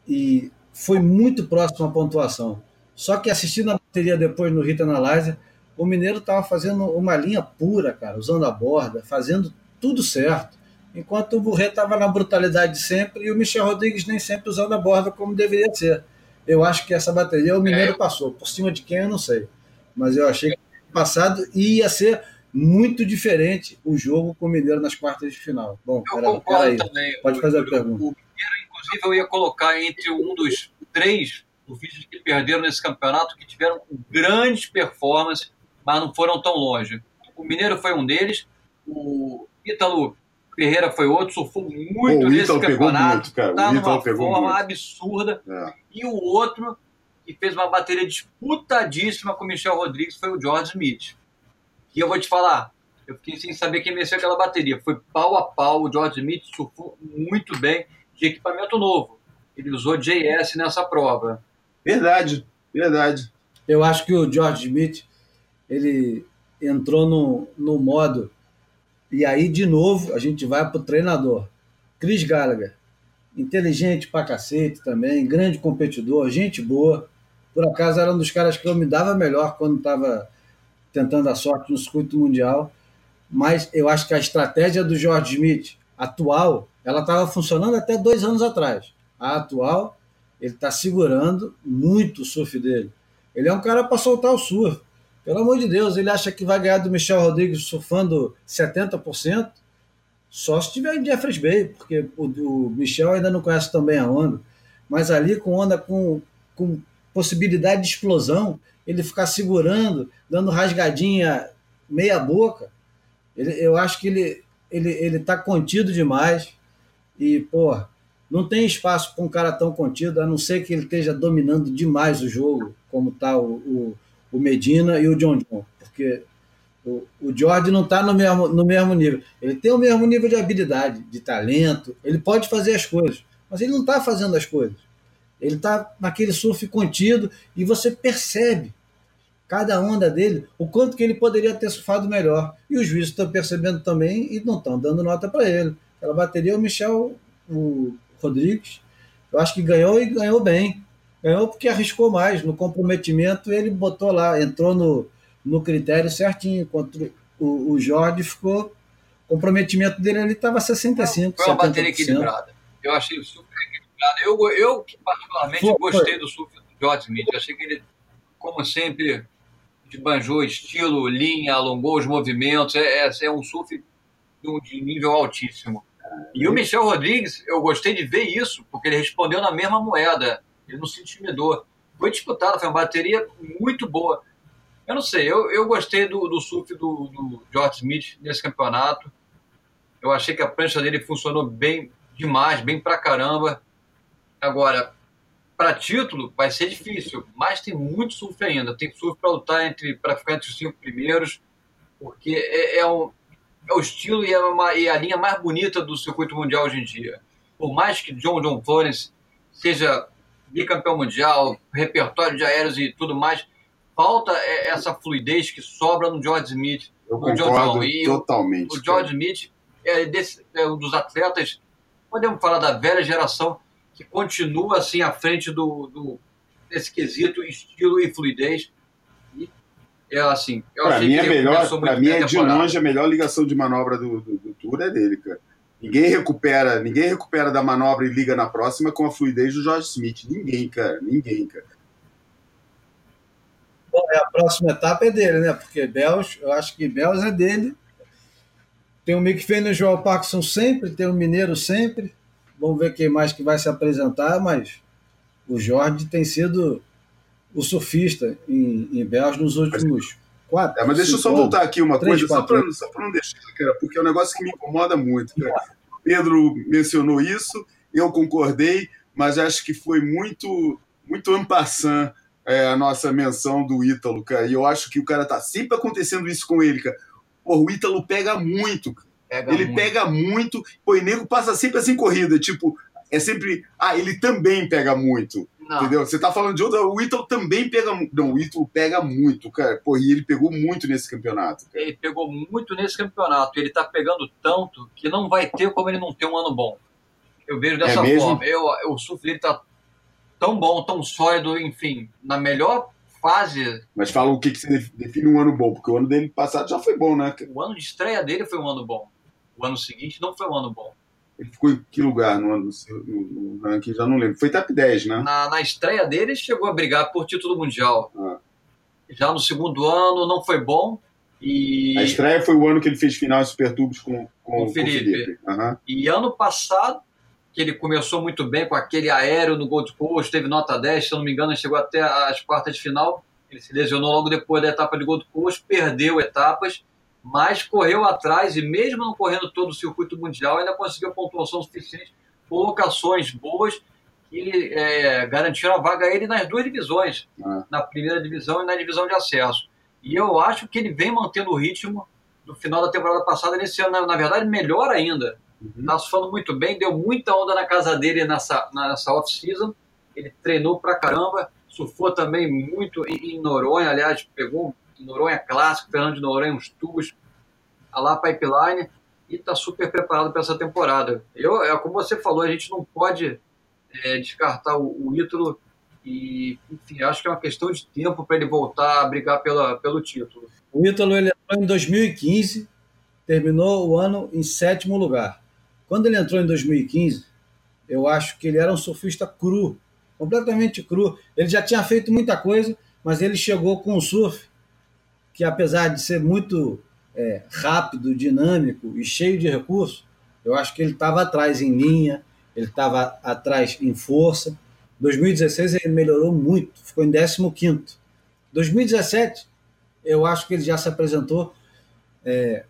Speaker 2: E foi muito próximo à pontuação. Só que assistindo a bateria depois no Hit Analyzer, o Mineiro estava fazendo uma linha pura, cara, usando a borda, fazendo tudo certo. Enquanto o Bourret estava na brutalidade de sempre e o Michel Rodrigues nem sempre usando a borda como deveria ser. Eu acho que essa bateria o Mineiro é. passou. Por cima de quem eu não sei. Mas eu achei que passado ia ser muito diferente o jogo com o Mineiro nas quartas de final. Bom, eu pera, concordo pera também. Pode fazer a pergunta. O
Speaker 3: Mineiro, inclusive, eu ia colocar entre um dos três vídeos que perderam nesse campeonato, que tiveram grandes performances, mas não foram tão longe. O Mineiro foi um deles, o Ítalo Ferreira foi outro, surfou muito Pô, nesse campeonato, está numa forma muito. absurda. É. E o outro, que fez uma bateria disputadíssima com o Michel Rodrigues, foi o George Smith. E eu vou te falar, eu fiquei sem saber quem venceu aquela bateria. Foi pau a pau, o George Smith surfou muito bem, de equipamento novo. Ele usou JS nessa prova.
Speaker 1: Verdade, verdade.
Speaker 2: Eu acho que o George Smith, ele entrou no, no modo, e aí de novo a gente vai para o treinador. Chris Gallagher, inteligente pra cacete também, grande competidor, gente boa. Por acaso era um dos caras que eu me dava melhor quando estava tentando a sorte no circuito mundial, mas eu acho que a estratégia do George Smith atual, ela estava funcionando até dois anos atrás. A atual, ele está segurando muito o surf dele. Ele é um cara para soltar o surf. Pelo amor de Deus, ele acha que vai ganhar do Michel Rodrigues surfando 70%, só se tiver em Jeffreys Bay, porque o, o Michel ainda não conhece tão bem a onda. Mas ali com onda com, com possibilidade de explosão, ele ficar segurando, dando rasgadinha meia boca. Ele, eu acho que ele ele ele está contido demais e pô, não tem espaço para um cara tão contido, a não ser que ele esteja dominando demais o jogo, como está o, o, o, Medina e o John John, porque o, o George não está no mesmo, no mesmo nível. Ele tem o mesmo nível de habilidade, de talento, ele pode fazer as coisas, mas ele não está fazendo as coisas. Ele está naquele surf contido e você percebe cada onda dele, o quanto que ele poderia ter surfado melhor. E os juízes estão percebendo também e não estão dando nota para ele. Aquela bateria, o Michel o Rodrigues, eu acho que ganhou e ganhou bem. Ganhou porque arriscou mais. No comprometimento, ele botou lá, entrou no, no critério certinho, enquanto o, o Jorge ficou. O comprometimento dele ali estava 65%.
Speaker 3: Foi uma bateria equilibrada. Eu achei super equilibrado. Eu, eu particularmente, foi, gostei foi. do surf do George Smith. Eu achei que ele, como sempre, banjou estilo, linha, alongou os movimentos. É, é, é um surf de nível altíssimo. E o Michel Rodrigues, eu gostei de ver isso, porque ele respondeu na mesma moeda. Ele não se intimidou. Foi disputado, foi uma bateria muito boa. Eu não sei, eu, eu gostei do, do surf do, do George Smith nesse campeonato. Eu achei que a prancha dele funcionou bem demais, bem pra caramba. Agora, para título vai ser difícil, mas tem muito surf ainda. Tem surf para lutar entre para ficar entre os cinco primeiros, porque é, é, um, é o estilo e, é uma, e a linha mais bonita do circuito mundial hoje em dia. Por mais que John John Florence seja bicampeão mundial, repertório de aéreos e tudo mais, falta essa fluidez que sobra no George Smith.
Speaker 1: Eu concordo totalmente.
Speaker 3: O, o George Smith é, desse, é um dos atletas, podemos falar da velha geração, que continua assim à frente do, do desse quesito estilo e fluidez. E é assim.
Speaker 1: Para mim é melhor, para mim é de longe a melhor ligação de manobra do, do, do tour é dele, cara. Ninguém recupera, ninguém recupera da manobra e liga na próxima com a fluidez do George Smith. Ninguém, cara, ninguém, cara.
Speaker 2: Bom, é, a próxima etapa é dele, né? Porque Bells, eu acho que Bells é dele. Tem o Mick Fenner e o João Parkinson sempre, tem o Mineiro sempre. Vamos ver quem mais que vai se apresentar, mas o Jorge tem sido o surfista em, em Bells nos últimos quatro.
Speaker 1: É, mas deixa eu só voltar aqui uma três, coisa, quatro. só para não deixar, cara, porque é um negócio que me incomoda muito. Cara. Pedro mencionou isso, eu concordei, mas acho que foi muito, muito ampassant é, a nossa menção do Ítalo, cara. E eu acho que o cara tá sempre acontecendo isso com ele, cara. Porra, o Ítalo pega muito, cara. Pega ele muito. pega muito, pô, e nego passa sempre assim corrida, tipo, é sempre. Ah, ele também pega muito. Não. Entendeu? Você tá falando de outro. O Ítalo também pega. Não, o Ítalo pega muito, cara. Pô, e ele pegou muito nesse campeonato.
Speaker 3: Cara. Ele pegou muito nesse campeonato. Ele tá pegando tanto que não vai ter como ele não ter um ano bom. Eu vejo dessa é forma. Eu, o surf dele tá tão bom, tão sólido, enfim, na melhor fase.
Speaker 1: Mas fala o que, que você define um ano bom, porque o ano dele passado já foi bom, né?
Speaker 3: O ano de estreia dele foi um ano bom. O ano seguinte não foi um ano bom.
Speaker 1: Ele ficou em que lugar no, no, no, ranking? Já não lembro. Foi top 10, né?
Speaker 3: Na, na estreia dele, chegou a brigar por título mundial. Ah. Já no segundo ano, não foi bom. E...
Speaker 1: A estreia foi o ano que ele fez final em Super Tubos com, com, com
Speaker 3: o Felipe. Felipe. Uhum. E ano passado, que ele começou muito bem com aquele aéreo no Gold Coast, teve nota 10, se eu não me engano, chegou até as quartas de final. Ele se lesionou logo depois da etapa de Gold Coast, perdeu etapas mas correu atrás e mesmo não correndo todo o circuito mundial, ainda conseguiu pontuação suficiente, colocações boas que é, garantiram a vaga a ele nas duas divisões, ah. na primeira divisão e na divisão de acesso. E eu acho que ele vem mantendo o ritmo do final da temporada passada nesse ano, na, na verdade, melhor ainda. Está uhum. surfando muito bem, deu muita onda na casa dele nessa, nessa off-season. Ele treinou pra caramba, surfou também muito em, em Noronha, aliás, pegou Noronha Clássico, Fernando de Noronha, uns tubos, a lá Pipeline, e está super preparado para essa temporada. Eu, é como você falou, a gente não pode é, descartar o, o Ítalo e, enfim, acho que é uma questão de tempo para ele voltar a brigar pela, pelo título.
Speaker 2: O Ítalo ele entrou em 2015, terminou o ano em sétimo lugar. Quando ele entrou em 2015, eu acho que ele era um surfista cru, completamente cru. Ele já tinha feito muita coisa, mas ele chegou com um surf que apesar de ser muito é, rápido, dinâmico e cheio de recursos, eu acho que ele estava atrás em linha, ele estava atrás em força. 2016 ele melhorou muito, ficou em 15 2017, eu acho que ele já se apresentou é,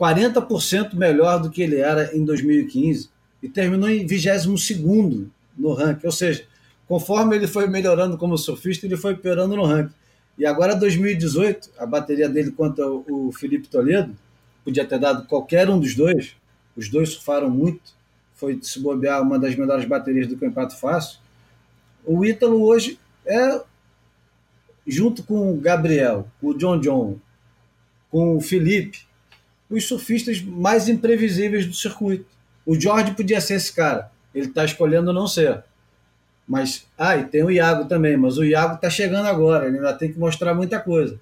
Speaker 2: 40% melhor do que ele era em 2015 e terminou em 22 no ranking. Ou seja, conforme ele foi melhorando como surfista, ele foi piorando no ranking. E agora, 2018, a bateria dele contra o Felipe Toledo, podia ter dado qualquer um dos dois, os dois surfaram muito, foi se bobear uma das melhores baterias do campeonato fácil. O Ítalo hoje é, junto com o Gabriel, o John John, com o Felipe, os surfistas mais imprevisíveis do circuito. O Jorge podia ser esse cara, ele está escolhendo não ser. Mas, ah, e tem o Iago também, mas o Iago está chegando agora, ele ainda tem que mostrar muita coisa.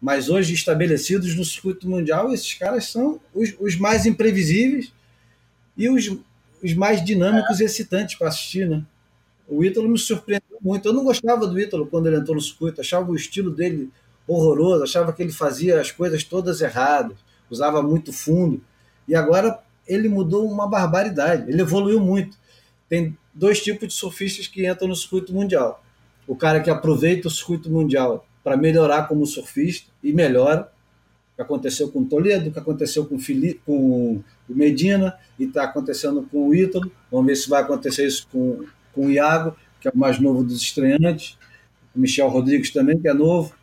Speaker 2: mas hoje estabelecidos no circuito mundial, esses caras são os, os mais imprevisíveis e os, os mais dinâmicos e excitantes para assistir, né? O Ítalo me surpreendeu muito. Eu não gostava do Ítalo quando ele entrou no circuito, achava o estilo dele horroroso, achava que ele fazia as coisas todas erradas, usava muito fundo. E agora ele mudou uma barbaridade, ele evoluiu muito. Tem dois tipos de surfistas que entram no circuito mundial. O cara que aproveita o circuito mundial para melhorar como surfista e melhora. O que aconteceu com o Toledo, o que aconteceu com, Felipe, com o Medina e está acontecendo com o Ítalo. Vamos ver se vai acontecer isso com, com o Iago, que é o mais novo dos estreantes. O Michel Rodrigues também, que é novo.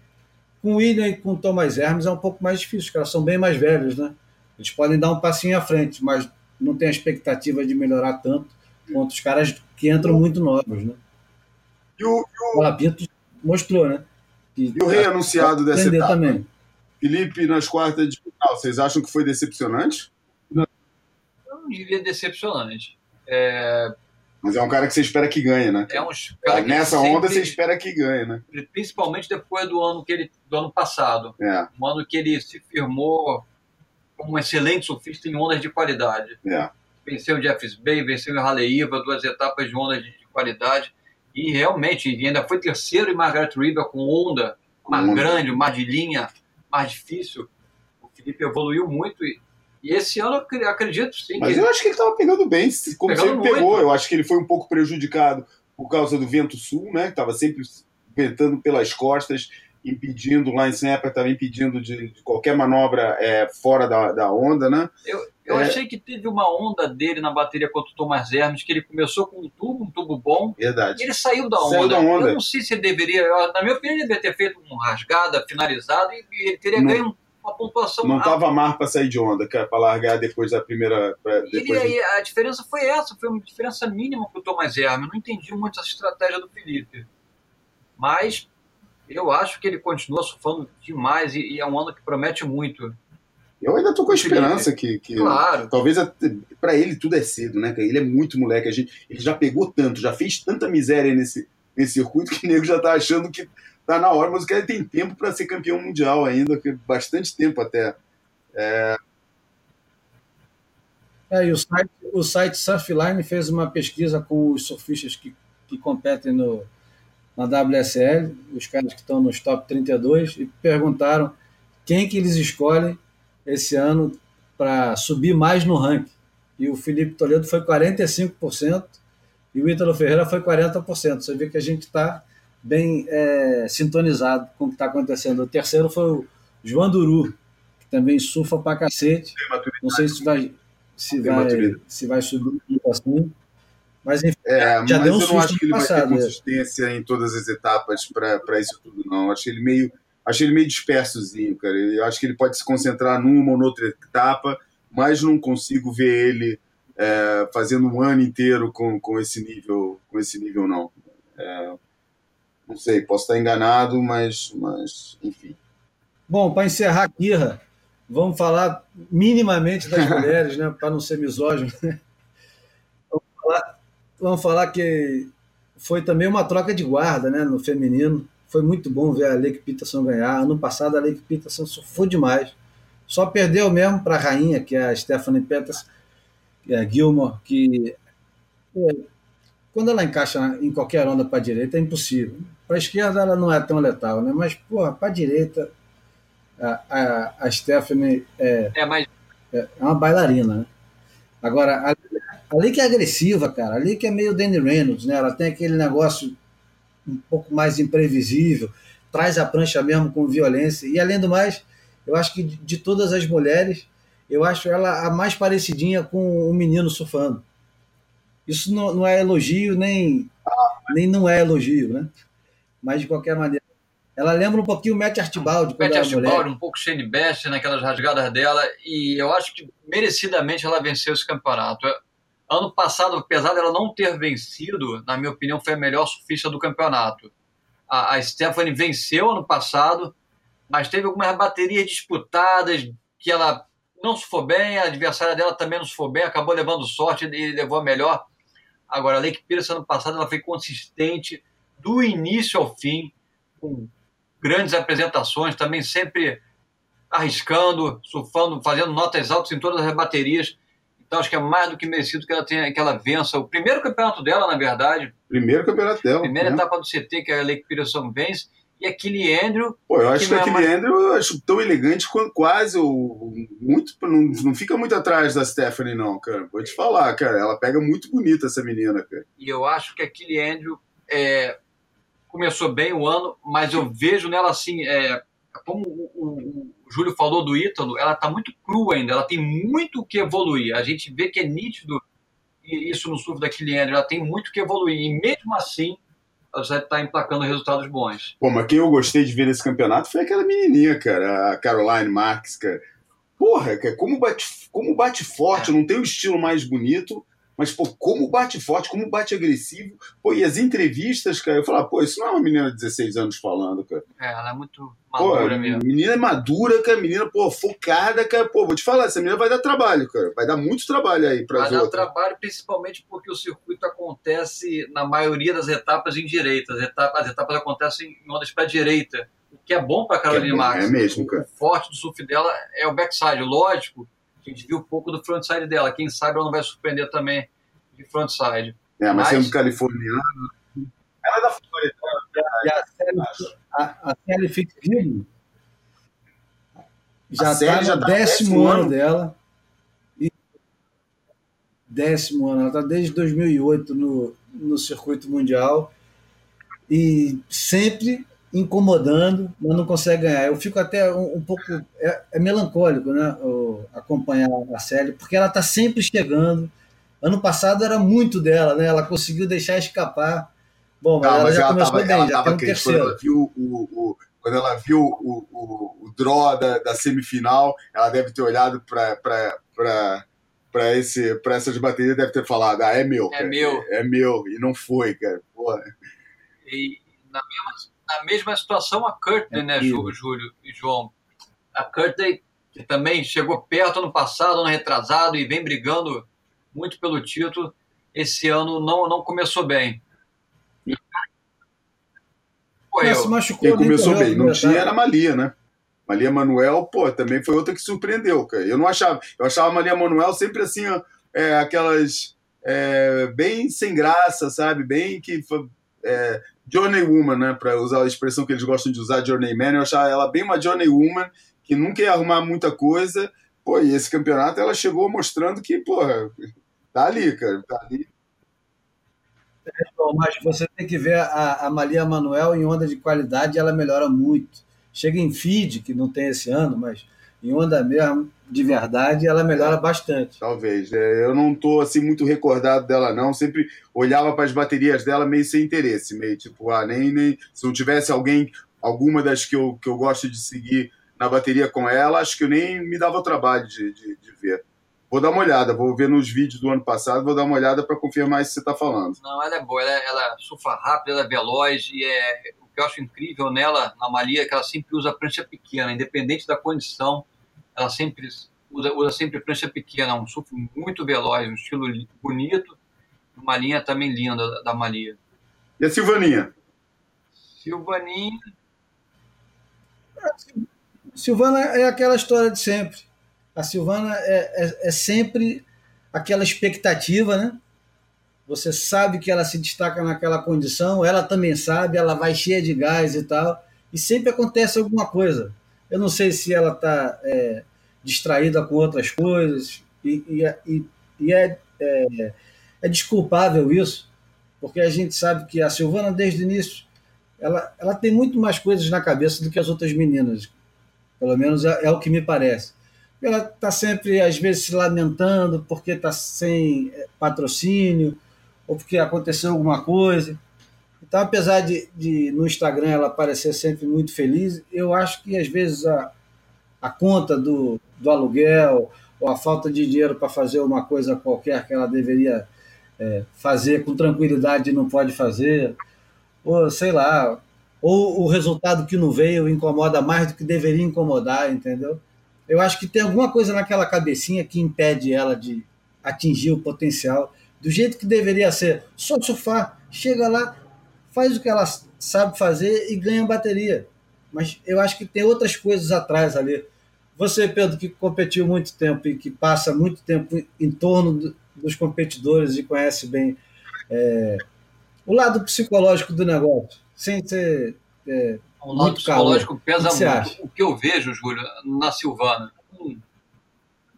Speaker 2: Com o William e com o Thomas Hermes é um pouco mais difícil, os caras são bem mais velhos, né? Eles podem dar um passinho à frente, mas não tem a expectativa de melhorar tanto quanto os caras que entram muito novos, né?
Speaker 1: E o, e o...
Speaker 2: o Pinto mostrou, né?
Speaker 1: Que e o rei anunciado dessa etapa?
Speaker 2: também.
Speaker 1: Felipe nas quartas de final, vocês acham que foi decepcionante?
Speaker 3: Não, Eu não diria decepcionante. É...
Speaker 1: Mas é um cara que você espera que ganhe, né?
Speaker 3: É um cara
Speaker 1: que Nessa sempre... onda você espera que ganhe, né?
Speaker 3: Principalmente depois do ano que ele do ano passado.
Speaker 1: É.
Speaker 3: Um ano que ele se firmou como um excelente surfista em ondas de qualidade.
Speaker 1: É.
Speaker 3: Venceu o Jeffs Bay, venceu o Haleiva, duas etapas de ondas de qualidade. E realmente, ainda foi terceiro em Margaret River com onda mais onda. grande, mais de linha, mais difícil. O Felipe evoluiu muito e, e esse ano eu acredito sim.
Speaker 1: Mas eu acho que ele estava pegando bem, como pegando sempre pegou. Muito. Eu acho que ele foi um pouco prejudicado por causa do vento sul, né? Que estava sempre ventando pelas costas impedindo, lá em Snapper estava impedindo de, de, qualquer manobra é, fora da, da onda, né?
Speaker 3: Eu, eu é... achei que teve uma onda dele na bateria contra o Thomas Hermes, que ele começou com um tubo, um tubo bom.
Speaker 1: Verdade.
Speaker 3: Ele saiu da onda.
Speaker 1: Saiu da onda.
Speaker 3: Eu não sei se ele deveria, na minha opinião, ele deveria ter feito um rasgada, finalizado, e ele teria não, ganho uma pontuação
Speaker 1: Não estava mar para sair de onda, para largar depois da primeira. Pra,
Speaker 3: depois ele, de... A diferença foi essa, foi uma diferença mínima para o Thomas Hermes. Eu não entendi muito essa estratégia do Felipe. Mas eu acho que ele continua surfando demais e, e é um ano que promete muito.
Speaker 1: Eu ainda tô com a esperança que, que
Speaker 3: claro.
Speaker 1: talvez para ele tudo é cedo, né? Ele é muito moleque, a gente, ele já pegou tanto, já fez tanta miséria nesse, nesse circuito que o nego já tá achando que tá na hora, mas o cara tem tempo para ser campeão mundial ainda, bastante tempo até. É...
Speaker 2: É, e o site, o site Surfline fez uma pesquisa com os surfistas que, que competem no, na WSL, os caras que estão nos top 32, e perguntaram quem que eles escolhem esse ano para subir mais no ranking. E o Felipe Toledo foi 45% e o Ítalo Ferreira foi 40%. Você vê que a gente está bem é, sintonizado com o que está acontecendo. O terceiro foi o João Duru, que também surfa para cacete. Não sei se vai, se vai, se vai subir assim. Mas enfim,
Speaker 1: é, já mas deu um eu não acho que ele passado, vai ter é. consistência em todas as etapas para isso tudo, não. Acho ele meio, acho ele meio dispersozinho, cara. Eu acho que ele pode se concentrar numa ou noutra etapa, mas não consigo ver ele é, fazendo um ano inteiro com, com esse nível, com esse nível não. É, não sei, posso estar enganado, mas, mas enfim.
Speaker 2: Bom, para encerrar aqui, vamos falar minimamente das mulheres, né, para não ser misógino. Vamos falar, vamos falar que foi também uma troca de guarda né, no feminino. Foi muito bom ver a Lake Peterson ganhar. Ano passado a Lake Peterson surfou demais. Só perdeu mesmo para a rainha, que é a Stephanie Peters é, Gilmore, que é, quando ela encaixa em qualquer onda para a direita é impossível. Para a esquerda ela não é tão letal, né? mas para a direita a, a, a Stephanie é,
Speaker 3: é, mais...
Speaker 2: é, uma bailarina. Né? Agora, a Ali que é agressiva, cara. Ali que é meio Danny Reynolds, né? Ela tem aquele negócio um pouco mais imprevisível, traz a prancha mesmo com violência. E além do mais, eu acho que de todas as mulheres, eu acho ela a mais parecidinha com um menino surfando. Isso não, não é elogio, nem, nem não é elogio, né? Mas de qualquer maneira. Ela lembra um pouquinho o Matt Archibald.
Speaker 3: Matt Archibald, um pouco Shane Best naquelas rasgadas dela. E eu acho que merecidamente ela venceu esse campeonato. Ano passado, apesar dela não ter vencido, na minha opinião, foi a melhor surfista do campeonato. A, a Stephanie venceu ano passado, mas teve algumas baterias disputadas que ela não se for bem, a adversária dela também não se for bem, acabou levando sorte e levou a melhor. Agora, a Lake Pierce ano passado ela foi consistente do início ao fim, com grandes apresentações, também sempre arriscando, surfando, fazendo notas altas em todas as baterias. Então acho que é mais do que merecido que ela tenha, que ela vença o primeiro campeonato dela, na verdade.
Speaker 1: Primeiro campeonato dela.
Speaker 3: Primeira né? etapa do CT que a Lake Pearson vence. E aquele Andrew.
Speaker 1: Pô, eu acho que, que aquele mais... Andrew eu acho tão elegante quanto quase o. Muito, não, não fica muito atrás da Stephanie, não, cara. Vou te falar, cara. Ela pega muito bonita essa menina, cara.
Speaker 3: E eu acho que aquele Andrew é, começou bem o ano, mas eu vejo nela assim. É, como o, o, o Júlio falou do Ítalo, ela está muito crua ainda, ela tem muito o que evoluir. A gente vê que é nítido isso no surf da Kiliandre, ela tem muito que evoluir. E mesmo assim, ela já está emplacando resultados bons.
Speaker 1: Pô, mas quem eu gostei de ver nesse campeonato foi aquela menininha, cara, a Caroline Marques, cara. Porra, cara, como bate, como bate forte, é. não tem o estilo mais bonito, mas, pô, como bate forte, como bate agressivo. Pô, e as entrevistas, cara, eu falava, pô, isso não é uma menina de 16 anos falando, cara.
Speaker 3: É, ela é muito madura pô, mesmo.
Speaker 1: Menina é madura, cara, menina, pô, focada, cara. Pô, vou te falar, essa menina vai dar trabalho, cara. Vai dar muito trabalho aí pra
Speaker 3: Vai dar outras. trabalho, principalmente porque o circuito acontece, na maioria das etapas, em direita. As etapas, as etapas acontecem em ondas para direita. O que é bom pra Carolina é Max.
Speaker 1: É mesmo, cara.
Speaker 3: O forte do surf dela é o backside. Lógico, a gente viu um pouco do frontside dela. Quem sabe ela não vai surpreender também de frontside.
Speaker 1: É, mas, mas sendo californiana. Ela é da Flórida.
Speaker 2: E a série, a, a série já está no tá décimo ano, ano dela. E décimo ano. Ela está desde 2008 no, no circuito mundial e sempre incomodando, mas não consegue ganhar. Eu fico até um, um pouco. É, é, melancólico né, acompanhar a série, porque ela está sempre chegando. Ano passado era muito dela, né? Ela conseguiu deixar escapar. Bom, mas, ah, ela mas já ela começou tava, bem, ela já tem um terceiro.
Speaker 1: Quando ela viu o, o, quando ela viu o, o, o draw da, da semifinal, ela deve ter olhado para para esse para essas baterias deve ter falado ah é meu
Speaker 3: é cara. meu
Speaker 1: é, é, meu e não foi cara Porra.
Speaker 3: e na mesma na mesma situação a Courtney, é né, Júlio e João? A Courtney, que também chegou perto ano passado, ano retrasado, e vem brigando muito pelo título, esse ano não, não começou bem.
Speaker 1: Correu. Se machucou, Quem começou bem, não tinha era a Malia, né? Malia Manuel, pô, também foi outra que surpreendeu, cara. Eu não achava, eu achava a Malia Manuel sempre assim, ó, é, aquelas é, bem sem graça, sabe? Bem que é, Journey Woman, né? Para usar a expressão que eles gostam de usar, Journeyman, eu achava ela bem uma Journey Woman, que nunca ia arrumar muita coisa. Pô, e esse campeonato ela chegou mostrando que, porra, tá ali, cara, tá ali.
Speaker 2: É, mas você tem que ver a, a Maria Manuel em onda de qualidade, ela melhora muito. Chega em feed, que não tem esse ano, mas em onda mesmo, de verdade, ela melhora bastante.
Speaker 1: Talvez. É, eu não estou assim muito recordado dela, não. Sempre olhava para as baterias dela meio sem interesse, meio tipo, ah, nem, nem se não tivesse alguém, alguma das que eu, que eu gosto de seguir na bateria com ela, acho que eu nem me dava o trabalho de, de, de ver. Vou dar uma olhada, vou ver nos vídeos do ano passado, vou dar uma olhada para confirmar isso que você está falando.
Speaker 3: Não, ela é boa, ela, ela surfa rápido, ela é veloz e é, o que eu acho incrível nela, na Maria, é que ela sempre usa prancha pequena, independente da condição ela sempre usa, usa sempre prancha pequena, um surf muito veloz, um estilo bonito, uma linha também linda da, da Maria.
Speaker 1: E a Silvaninha?
Speaker 3: Silvaninha.
Speaker 2: Silvana é aquela história de sempre. A Silvana é, é, é sempre aquela expectativa, né? Você sabe que ela se destaca naquela condição, ela também sabe, ela vai cheia de gás e tal, e sempre acontece alguma coisa. Eu não sei se ela está é, distraída com outras coisas, e, e, e é, é, é, desculpável isso, porque a gente sabe que a Silvana, desde o início, ela, ela tem muito mais coisas na cabeça do que as outras meninas, pelo menos é, é o que me parece. Ela está sempre, às vezes, se lamentando porque está sem é, patrocínio, ou porque aconteceu alguma coisa. Então, apesar de, de, no Instagram ela parecer sempre muito feliz, eu acho que às vezes a, a conta do, do aluguel ou a falta de dinheiro para fazer uma coisa qualquer que ela deveria é, fazer com tranquilidade e não pode fazer, ou sei lá, ou o resultado que não veio incomoda mais do que deveria incomodar, entendeu? Eu acho que tem alguma coisa naquela cabecinha que impede ela de atingir o potencial do jeito que deveria ser. Só surfar, chega lá, faz o que ela sabe fazer e ganha bateria. mas eu acho que tem outras coisas atrás ali. Você, Pedro, que competiu muito tempo e que passa muito tempo em torno do, dos competidores e conhece bem é, o lado psicológico do negócio, sem ser. É,
Speaker 3: o lado psicológico calor. pesa o muito. O que eu vejo, Júlio, na Silvana,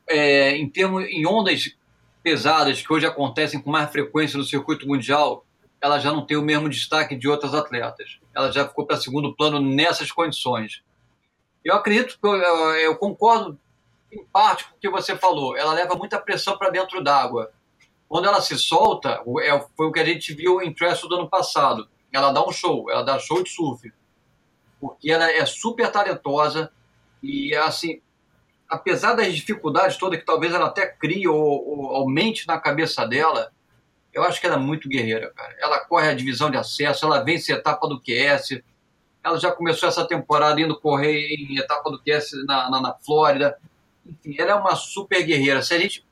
Speaker 3: é, em termos em ondas pesadas que hoje acontecem com mais frequência no circuito mundial, ela já não tem o mesmo destaque de outras atletas. Ela já ficou para segundo plano nessas condições. Eu acredito, eu, eu concordo em parte com o que você falou. Ela leva muita pressão para dentro d'água. Quando ela se solta, é, foi o que a gente viu em Trestle do ano passado. Ela dá um show, ela dá show de surf. Porque ela é super talentosa e, assim, apesar das dificuldades todas que talvez ela até crie ou, ou aumente na cabeça dela, eu acho que ela é muito guerreira, cara. Ela corre a divisão de acesso, ela vence a etapa do QS. Ela já começou essa temporada indo correr em etapa do QS na, na, na Flórida. Enfim, ela é uma super guerreira. Se a gente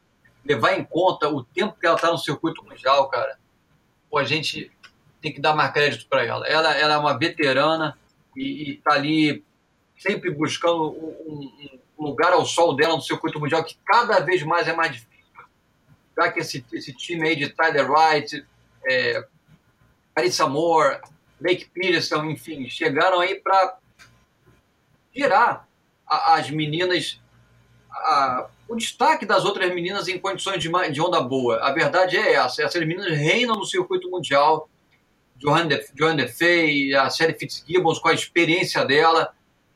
Speaker 3: levar em conta o tempo que ela está no circuito mundial, cara, pô, a gente tem que dar mais crédito para ela. ela. Ela é uma veterana e está ali sempre buscando um, um, lugar ao sol dela no circuito mundial que cada vez mais é mais difícil. Já que esse, esse time aí de Tyler Wright, é, Carissa Moore, Blake Peterson, enfim, chegaram aí para tirar a, as meninas a, o destaque das outras meninas em condições de, de, onda boa. A verdade é essa: essas meninas reinam no circuito mundial. Johanna Defey, a série Fitzgibbons, com a experiência dela,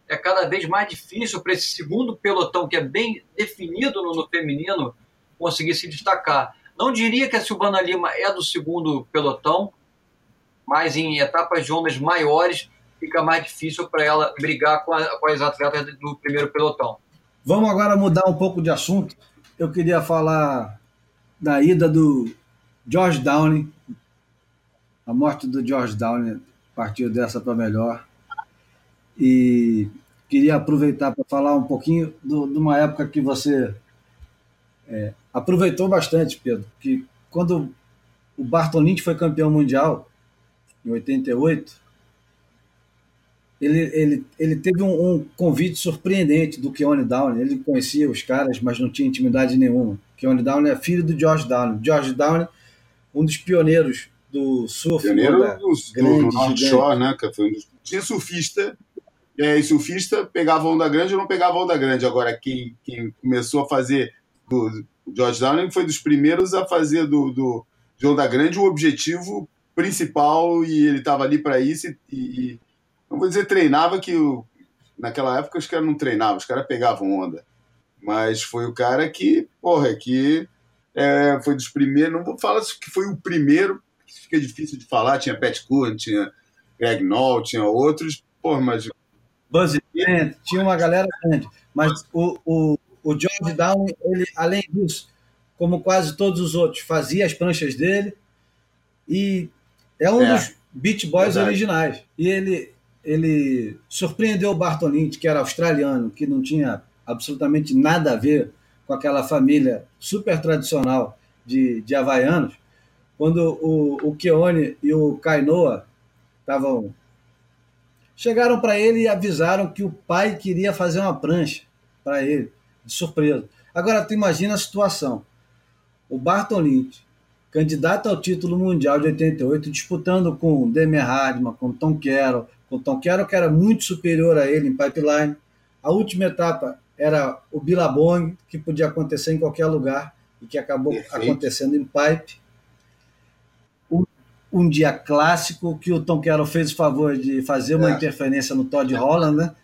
Speaker 3: é cada vez mais difícil para esse segundo pelotão, que é bem definido no, no, feminino, conseguir se destacar. Não diria que a Silvana Lima é do segundo pelotão, mas em etapas de ondas maiores fica mais difícil para ela brigar com, a, com as atletas do primeiro pelotão.
Speaker 2: Vamos agora mudar um pouco de assunto. Eu queria falar da ida do George Downey. A morte do George Downey partiu dessa para melhor. E queria aproveitar para falar um pouquinho do, de uma época que você é, aproveitou bastante, Pedro. Que quando o Barton Lynch foi campeão mundial, em 88, ele, ele, ele teve um, um, convite surpreendente do Keone Downey. Ele conhecia os caras, mas não tinha intimidade nenhuma. Keone Downey é filho do George Downey. George Downey, um dos pioneiros do surf.
Speaker 1: Pioneiro do, grande, do North Shore, né? Que foi um dos... Tinha surfista, e surfista pegava onda grande ou não pegava onda grande. Agora, quem, quem começou a fazer do, George Downey foi dos primeiros a fazer do, do, de onda grande o objetivo principal e ele estava ali para isso e, e não vou dizer treinava, que o, naquela época os caras não treinavam, os caras pegavam onda. Mas foi o cara que, porra, que é, foi dos primeiros, não vou falar que foi o primeiro, fica difícil de falar, tinha Pat Curran, tinha Greg Knoll, tinha outros, porra, mas...
Speaker 2: Buzz tinha uma galera grande, mas o, o, o George Downey, ele, além disso, como quase todos os outros, fazia as pranchas dele e é um é, dos Beach Boys verdade. originais. E ele, ele surpreendeu o Bartolini, que era australiano, que não tinha absolutamente nada a ver com aquela família super tradicional de, de havaianos, quando o, o Keone e o Kainoa estavam. Chegaram para ele e avisaram que o pai queria fazer uma prancha para ele, de surpresa. Agora, tu imagina a situação. O Barton Lynch, candidato ao título mundial de 88, disputando com Demi Hardman, com Tom Carroll, com Tom Carroll, que era muito superior a ele em pipeline. A última etapa era o Billabong, que podia acontecer em qualquer lugar e que acabou Perfeito. acontecendo em pipe. Um, um, dia clássico que o Tom Carroll fez o favor de fazer uma é. interferência no Todd Holland, né?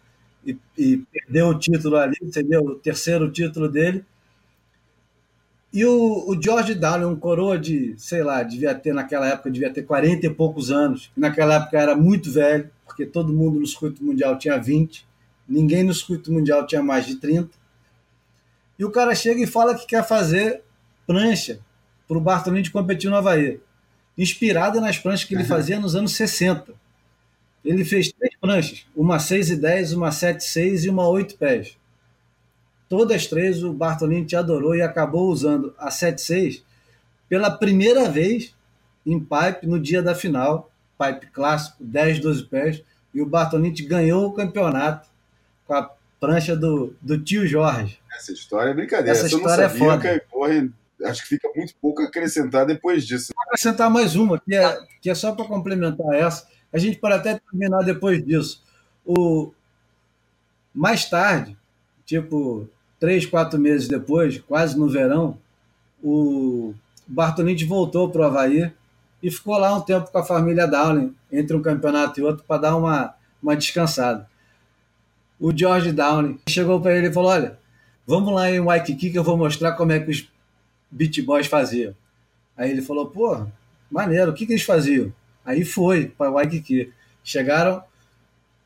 Speaker 2: E, e perdeu o título ali, entendeu? O terceiro título dele. E o, o George Downey, um coroa de, sei lá, devia ter naquela época, devia ter 40 e poucos anos. Naquela época era muito velho, porque todo mundo no circuito mundial tinha 20, ninguém no circuito mundial tinha mais de 30. E o cara chega e fala que quer fazer prancha para o Bartolini de competir no Havaí, inspirada nas pranchas que ele fazia nos anos 60. Ele fez três pranchas, uma 6 e 10, uma 7 6 e uma 8 pés. Todas três o Bartolini te adorou e acabou usando a 7.6 pela primeira vez em pipe no dia da final, pipe clássico, 10, 12 pés, e o Bartolini ganhou o campeonato com a prancha do, do tio Jorge.
Speaker 1: Essa história é brincadeira.
Speaker 2: Essa, Essa história é foda. Que,
Speaker 1: porra, acho que fica muito pouco a acrescentar depois disso.
Speaker 2: Vou acrescentar mais uma, que é, que é só para complementar essa. A gente pode até terminar depois disso. O, mais tarde, tipo três, quatro meses depois, quase no verão, o Bartolini voltou para o Havaí e ficou lá um tempo com a família Downing, entre um campeonato e outro, para dar uma, uma descansada. O George Downing chegou para ele e falou: Olha, vamos lá em Waikiki que eu vou mostrar como é que os Beat Boys faziam. Aí ele falou: Pô, maneiro, o que, que eles faziam? Aí foi para Waikiki. Chegaram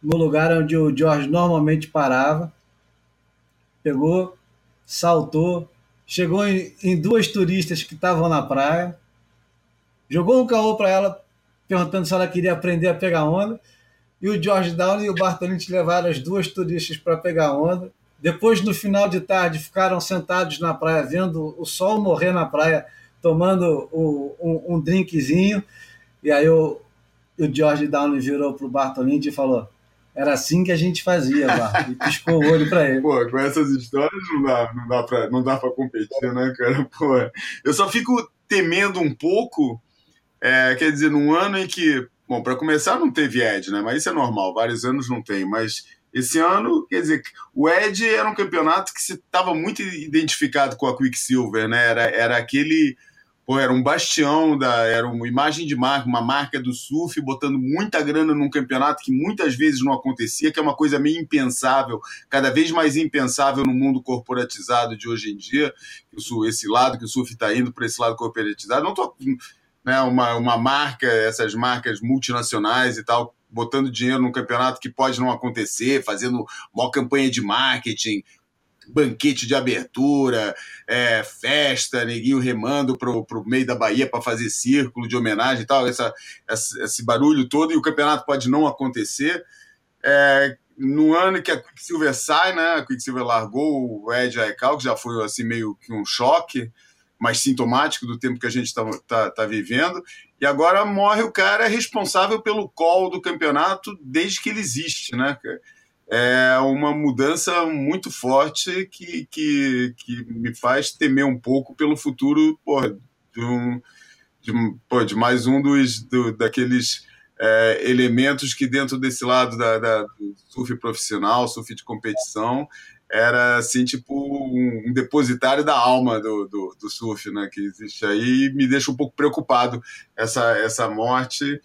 Speaker 2: no lugar onde o George normalmente parava, pegou, saltou, chegou em, em duas turistas que estavam na praia, jogou um caô para ela, perguntando se ela queria aprender a pegar onda, e o George Downey e o Bartolini levaram as duas turistas para pegar onda. Depois, no final de tarde, ficaram sentados na praia, vendo o sol morrer na praia, tomando um, um drinkzinho. E aí o, o George Downey virou para o Bartolini e falou: era assim que a gente fazia, Bart. E piscou o olho para ele.
Speaker 1: Pô, com essas histórias não dá, não dá para não dá para competir, né, cara? Pô, eu só fico temendo um pouco, é, quer dizer, num ano em que, bom, para começar não teve Ed, né? Mas isso é normal, vários anos não tem, mas esse ano, quer dizer, o Ed era um campeonato que estava muito identificado com a Quicksilver, né? Era, era aquele pô, era um bastião, da, era uma imagem de marca, uma marca do surf, botando muita grana num campeonato que muitas vezes não acontecia, que é uma coisa meio impensável, cada vez mais impensável no mundo corporatizado de hoje em dia, esse lado que o surf está indo para esse lado corporatizado. Não estou né, uma, uma marca, essas marcas multinacionais e tal, botando dinheiro num campeonato que pode não acontecer, fazendo uma campanha de marketing, banquete de abertura, é, festa, neguinho remando pro, pro meio da Bahia para fazer círculo de homenagem e tal, essa, esse barulho todo, e o campeonato pode não acontecer. É, no ano que a Quicksilver sai, né, a Quicksilver largou o Ed Aikau, que já foi assim meio que um choque, mais sintomático do tempo que a gente está tá, tá vivendo, e agora morre o cara responsável pelo call do campeonato desde que ele existe, né, é uma mudança muito forte que, que, que me faz temer um pouco pelo futuro porra, de, um, de, de mais um dos do, daqueles é, elementos que dentro desse lado da, da, do surf profissional, surf de competição, era assim tipo um, depositário da alma do, do, do, surf, né, que existe aí, me deixa um pouco preocupado essa essa morte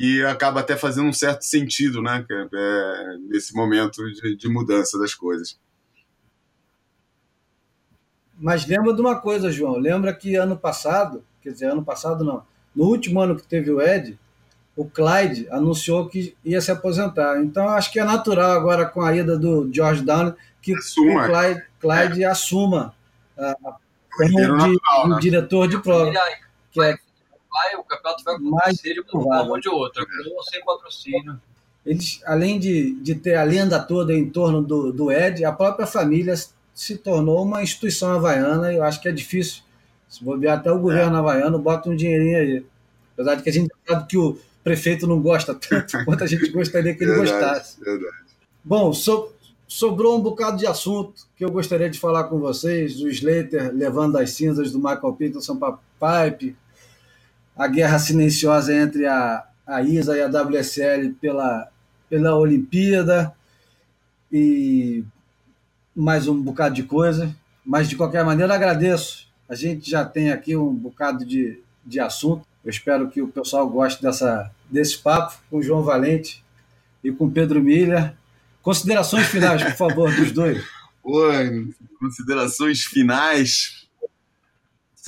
Speaker 1: que acaba até fazendo um certo sentido, né, é, nesse momento de, de mudança das coisas.
Speaker 2: Mas lembra de uma coisa, João. Lembra que ano passado, quer dizer, ano passado não, no último ano que teve o Ed, o Clyde anunciou que ia se aposentar. Então acho que é natural agora com a ida do George Down que assuma. o Clyde, Clyde é. assuma a, a, como de, né? diretor de prova. Que é,
Speaker 3: vai, o campeonato vai acontecer de uma forma ou de outra, com ou sem patrocínio.
Speaker 2: Eles, além de, de ter a lenda toda em torno do, do Ed, a própria família se tornou uma instituição havaiana e eu acho que é difícil. Se bobear até o governo é. havaiano, bota um dinheirinho aí. Apesar de que a gente sabe que o prefeito não gosta tanto quanto a gente gostaria que ele verdade, gostasse. Verdade. Bom, so, sobrou um bocado de assunto que eu gostaria de falar com vocês. O Slater levando as cinzas do Michael Peterson para Pipe, a guerra silenciosa entre a, a ISA e a WSL pela, pela Olimpíada e mais um bocado de coisa. Mas, de qualquer maneira, agradeço. A gente já tem aqui um bocado de, de assunto. Eu espero que o pessoal goste dessa, desse papo com o João Valente e com o Pedro Milha. Considerações finais, por favor, dos dois.
Speaker 1: Oi, considerações finais.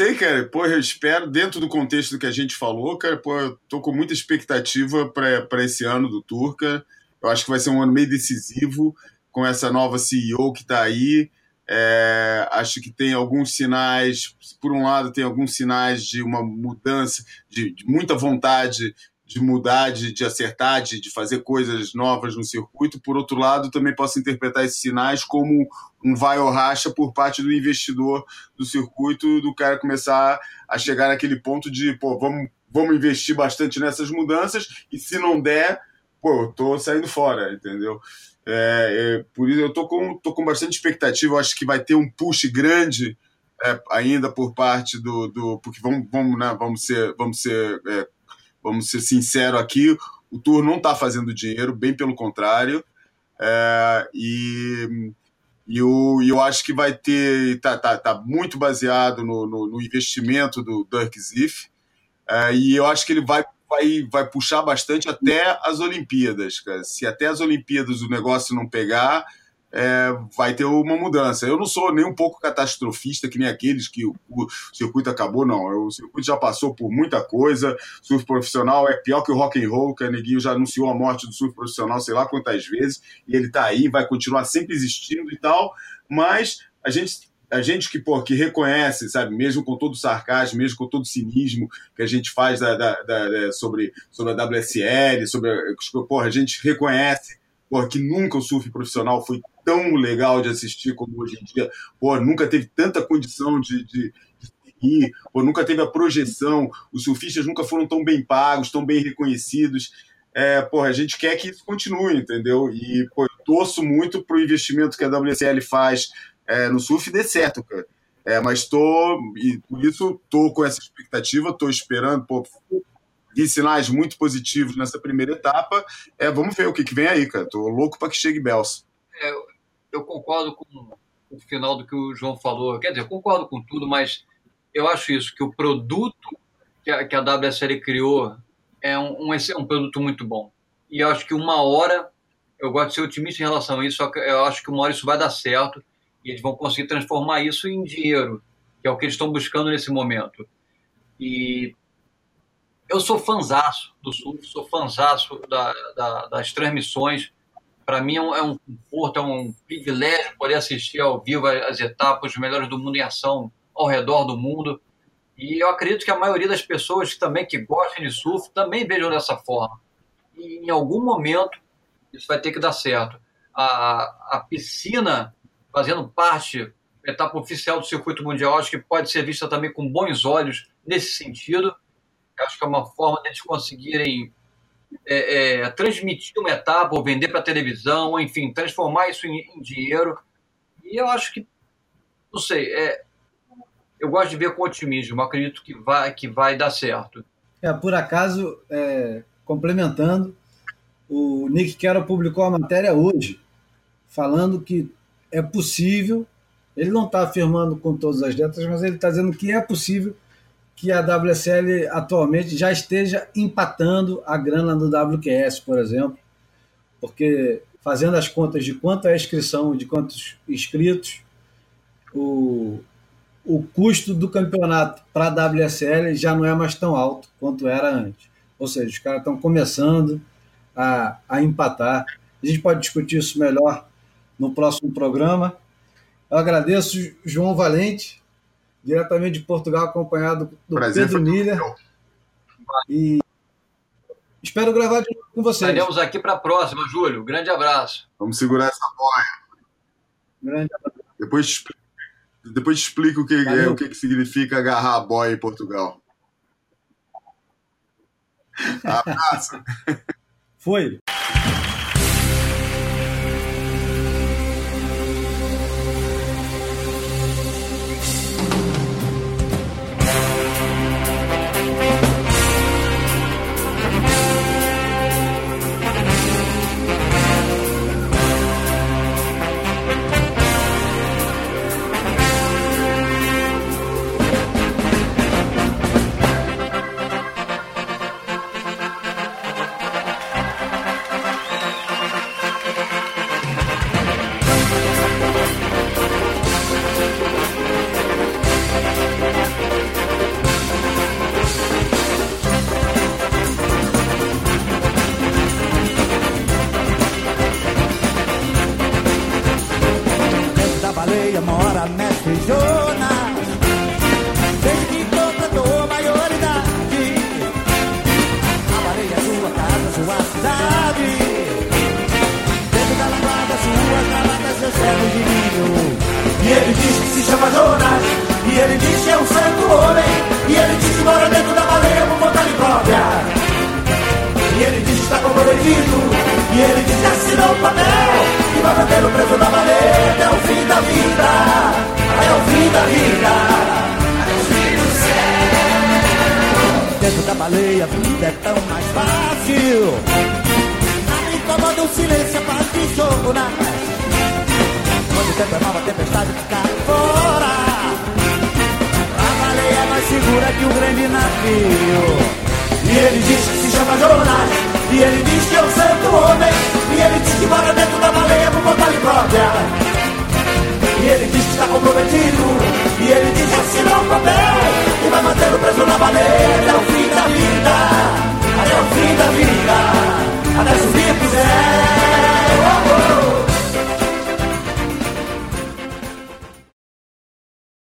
Speaker 1: Sei, cara, pô, eu espero, dentro do contexto do que a gente falou, cara, pô, eu tô com muita expectativa para esse ano do Turca. Eu acho que vai ser um ano meio decisivo com essa nova CEO que está aí. É, acho que tem alguns sinais, por um lado, tem alguns sinais de uma mudança, de, de muita vontade de mudar, de, de acertar, de, de fazer coisas novas no circuito. Por outro lado, também posso interpretar esses sinais como um vai ou racha por parte do investidor do circuito, do cara começar a chegar naquele ponto de, pô, vamos, vamos investir bastante nessas mudanças e se não der, pô, eu tô saindo fora, entendeu? É, é, por isso eu tô com, tô com bastante expectativa, eu acho que vai ter um push grande é, ainda por parte do. do porque vamos, vamos, né, vamos ser, vamos ser, é, vamos ser sinceros aqui, o Tour não está fazendo dinheiro, bem pelo contrário. É, e, e eu, eu acho que vai ter. Tá, tá, tá muito baseado no, no, no investimento do Dirk Ziff. É, e eu acho que ele vai vai, vai puxar bastante até as Olimpíadas, cara. Se até as Olimpíadas o negócio não pegar, é, vai ter uma mudança. Eu não sou nem um pouco catastrofista, que nem aqueles que o, o, circuito acabou, não. O circuito já passou por muita coisa. Surf profissional é pior que o rock and roll, que a Neguinho já anunciou a morte do surf profissional sei lá quantas vezes, e ele tá aí, vai continuar sempre existindo e tal, mas a gente a gente que, pô, que reconhece, sabe, mesmo com todo o sarcasmo, mesmo com todo o cinismo que a gente faz da, da, da, sobre, sobre a WSL, sobre a, porra, a gente reconhece porra, que nunca o surf profissional foi tão legal de assistir como hoje em dia, porra, nunca teve tanta condição de, de, de seguir, porra, nunca teve a projeção, os surfistas nunca foram tão bem pagos, tão bem reconhecidos. É, porra, a gente quer que isso continue, entendeu? E pô, eu torço muito pro investimento que a WSL faz é, no surf dê certo, cara. É, mas tô, e por isso tô com essa expectativa, tô esperando, pô, vi sinais muito positivos nessa primeira etapa. É, vamos ver o que, que vem aí, cara. Tô louco para que chegue Bells.
Speaker 3: É, eu concordo com o final do que o João falou. Quer dizer, eu concordo com tudo, mas eu acho isso, que o produto que a, que a WSL criou é um, um, um produto muito bom. E eu acho que uma hora, eu gosto de ser otimista em relação a isso, só que eu acho que uma hora isso vai dar certo e eles vão conseguir transformar isso em dinheiro, que é o que eles estão buscando nesse momento. E eu sou fanzaço do surf, sou fanzaço da, da, das transmissões. Para mim é um, é um, conforto, é um privilégio poder assistir ao vivo as etapas, os melhores do mundo em ação ao redor do mundo. E eu acredito que a maioria das pessoas também que gostam de surf também vejam dessa forma. E em algum momento isso vai ter que dar certo. A, a piscina fazendo parte etapa oficial do circuito mundial, acho que pode ser vista também com bons olhos nesse sentido. Acho que é uma forma deles conseguirem é, é, transmitir uma etapa, ou vender para televisão, ou enfim, transformar isso em, em, dinheiro. E eu acho que, não sei, é, eu gosto de ver com otimismo, acredito que vai, que vai dar certo.
Speaker 2: É, por acaso, é, complementando, o Nick Carroll publicou a matéria hoje, falando que é possível, ele não está afirmando com todas as letras, mas ele está dizendo que é possível que a WSL atualmente já esteja empatando a grana do WQS, por exemplo, porque fazendo as contas de quanto é a inscrição, de quantos inscritos, o, o custo do campeonato para a WSL já não é mais tão alto quanto era antes. Ou seja, os caras estão começando a, a empatar. A gente pode discutir isso melhor no próximo programa. Eu agradeço João Valente, diretamente de Portugal, acompanhado do Prazer, Pedro Miller. E espero gravar de novo com vocês.
Speaker 3: Estaremos aqui para a próxima, Júlio. Grande abraço.
Speaker 1: Vamos segurar essa boia.
Speaker 2: Grande abraço.
Speaker 1: Depois, depois explico o que, é, o que significa agarrar a boia em Portugal. Abraço.
Speaker 2: Foi.